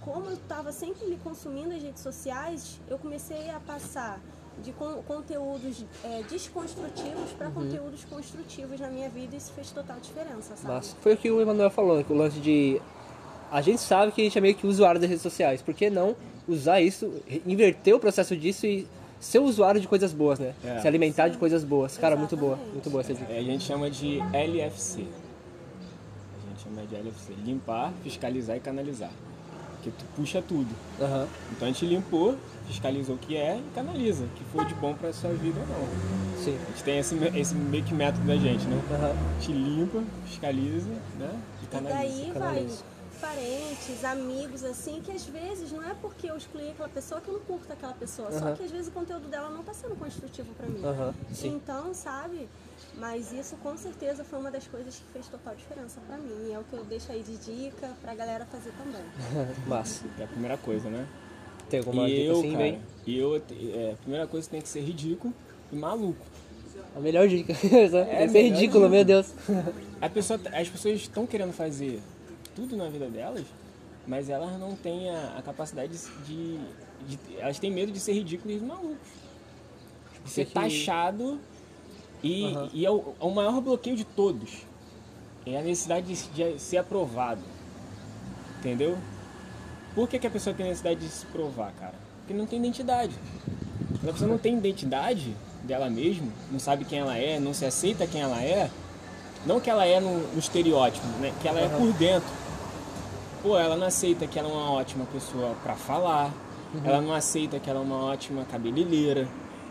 como eu estava sempre me consumindo as redes sociais, eu comecei a passar de con- conteúdos é, desconstrutivos para conteúdos construtivos na minha vida e isso fez total diferença, sabe? Mas foi o que o Emanuel falou, que o lance de. A gente sabe que a gente é meio que usuário das redes sociais, por que não usar isso, inverter o processo disso e ser usuário de coisas boas, né? É. Se alimentar de coisas boas. Cara, muito boa, Exatamente. muito boa essa dica. É, a gente chama de LFC. A gente chama de LFC. Limpar, fiscalizar e canalizar. Porque tu puxa tudo. Aham. Então a gente limpou, fiscalizou o que é e canaliza. O que foi de bom pra sua vida ou não. Sim. A gente tem esse, esse meio que método da gente, né? Aham. A gente limpa, fiscaliza, né? E E canaliza. daí vai canaliza. Parentes, amigos, assim, que às vezes não é porque eu excluí aquela pessoa que eu não curto aquela pessoa, só Aham. que às vezes o conteúdo dela não tá sendo construtivo pra mim. Sim. Então, sabe? Mas isso com certeza foi uma das coisas que fez total diferença pra mim. É o que eu deixo aí de dica pra galera fazer também. Massa. É a primeira coisa, né? Tem alguma e dica eu, assim, cara, bem? e eu, é, a primeira coisa tem que ser ridículo e maluco. A melhor dica. é ser melhor ridículo, dica. meu Deus. A pessoa, as pessoas estão querendo fazer tudo na vida delas, mas elas não têm a, a capacidade de, de- Elas têm medo de ser ridículas e malucos. Tipo, ser que- taxado e, Aham. e é o, é o maior bloqueio de todos. É a necessidade de, de ser aprovado. Entendeu? Por que, que a pessoa tem necessidade de se provar, cara? Porque não tem identidade. Quando a pessoa não tem identidade dela mesma, não sabe quem ela é, não se aceita quem ela é, não que ela é no, no estereótipo, né? Que ela é por dentro. Pô, ela não aceita que ela é uma ótima pessoa pra falar. Ela não aceita que ela é uma ótima cabeleireira.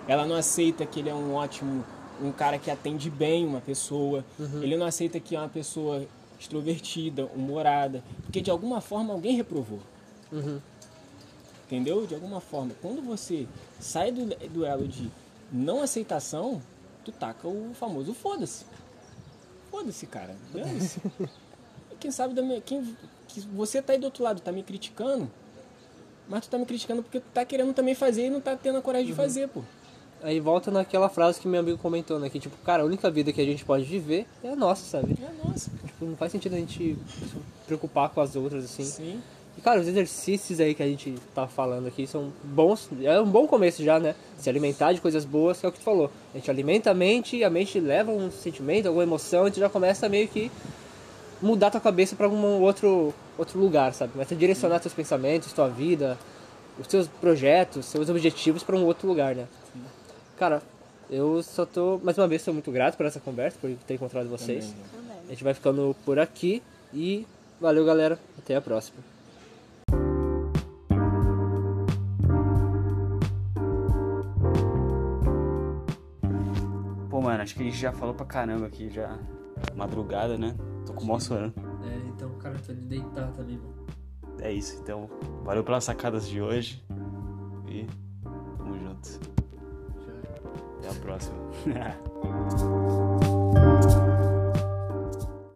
Ela não aceita que ele é um ótimo, um cara que atende bem uma pessoa. Ele não aceita que é uma pessoa extrovertida, humorada, porque de alguma forma alguém reprovou. Uhum. Entendeu? De alguma forma. Quando você sai do duelo de não aceitação, tu taca o famoso foda-se. Foda-se, cara. Dane-se. Quem sabe da minha, quem, que você tá aí do outro lado, tá me criticando, mas tu tá me criticando porque tu tá querendo também fazer e não tá tendo a coragem de fazer, pô. Aí volta naquela frase que meu amigo comentou, né? Que tipo, cara, a única vida que a gente pode viver é a nossa, sabe? É nossa. Tipo, não faz sentido a gente se preocupar com as outras, assim. Sim. E, cara, os exercícios aí que a gente tá falando aqui são bons. É um bom começo já, né? Se alimentar de coisas boas, que é o que tu falou. A gente alimenta a mente e a mente leva um sentimento, alguma emoção, e tu já começa a meio que mudar tua cabeça pra algum outro, outro lugar, sabe? Começa a direcionar teus pensamentos, tua vida, os teus projetos, seus objetivos pra um outro lugar, né? Cara, eu só tô, mais uma vez, sou muito grato por essa conversa, por ter encontrado vocês. Também, né? A gente vai ficando por aqui e valeu, galera. Até a próxima. Mano, acho que a gente já falou pra caramba aqui, já. Madrugada, né? Tô com o maior sono. É, então, cara, tô de deitar também, mano. É isso, então. Valeu pelas sacadas de hoje. E tamo junto. Até a próxima.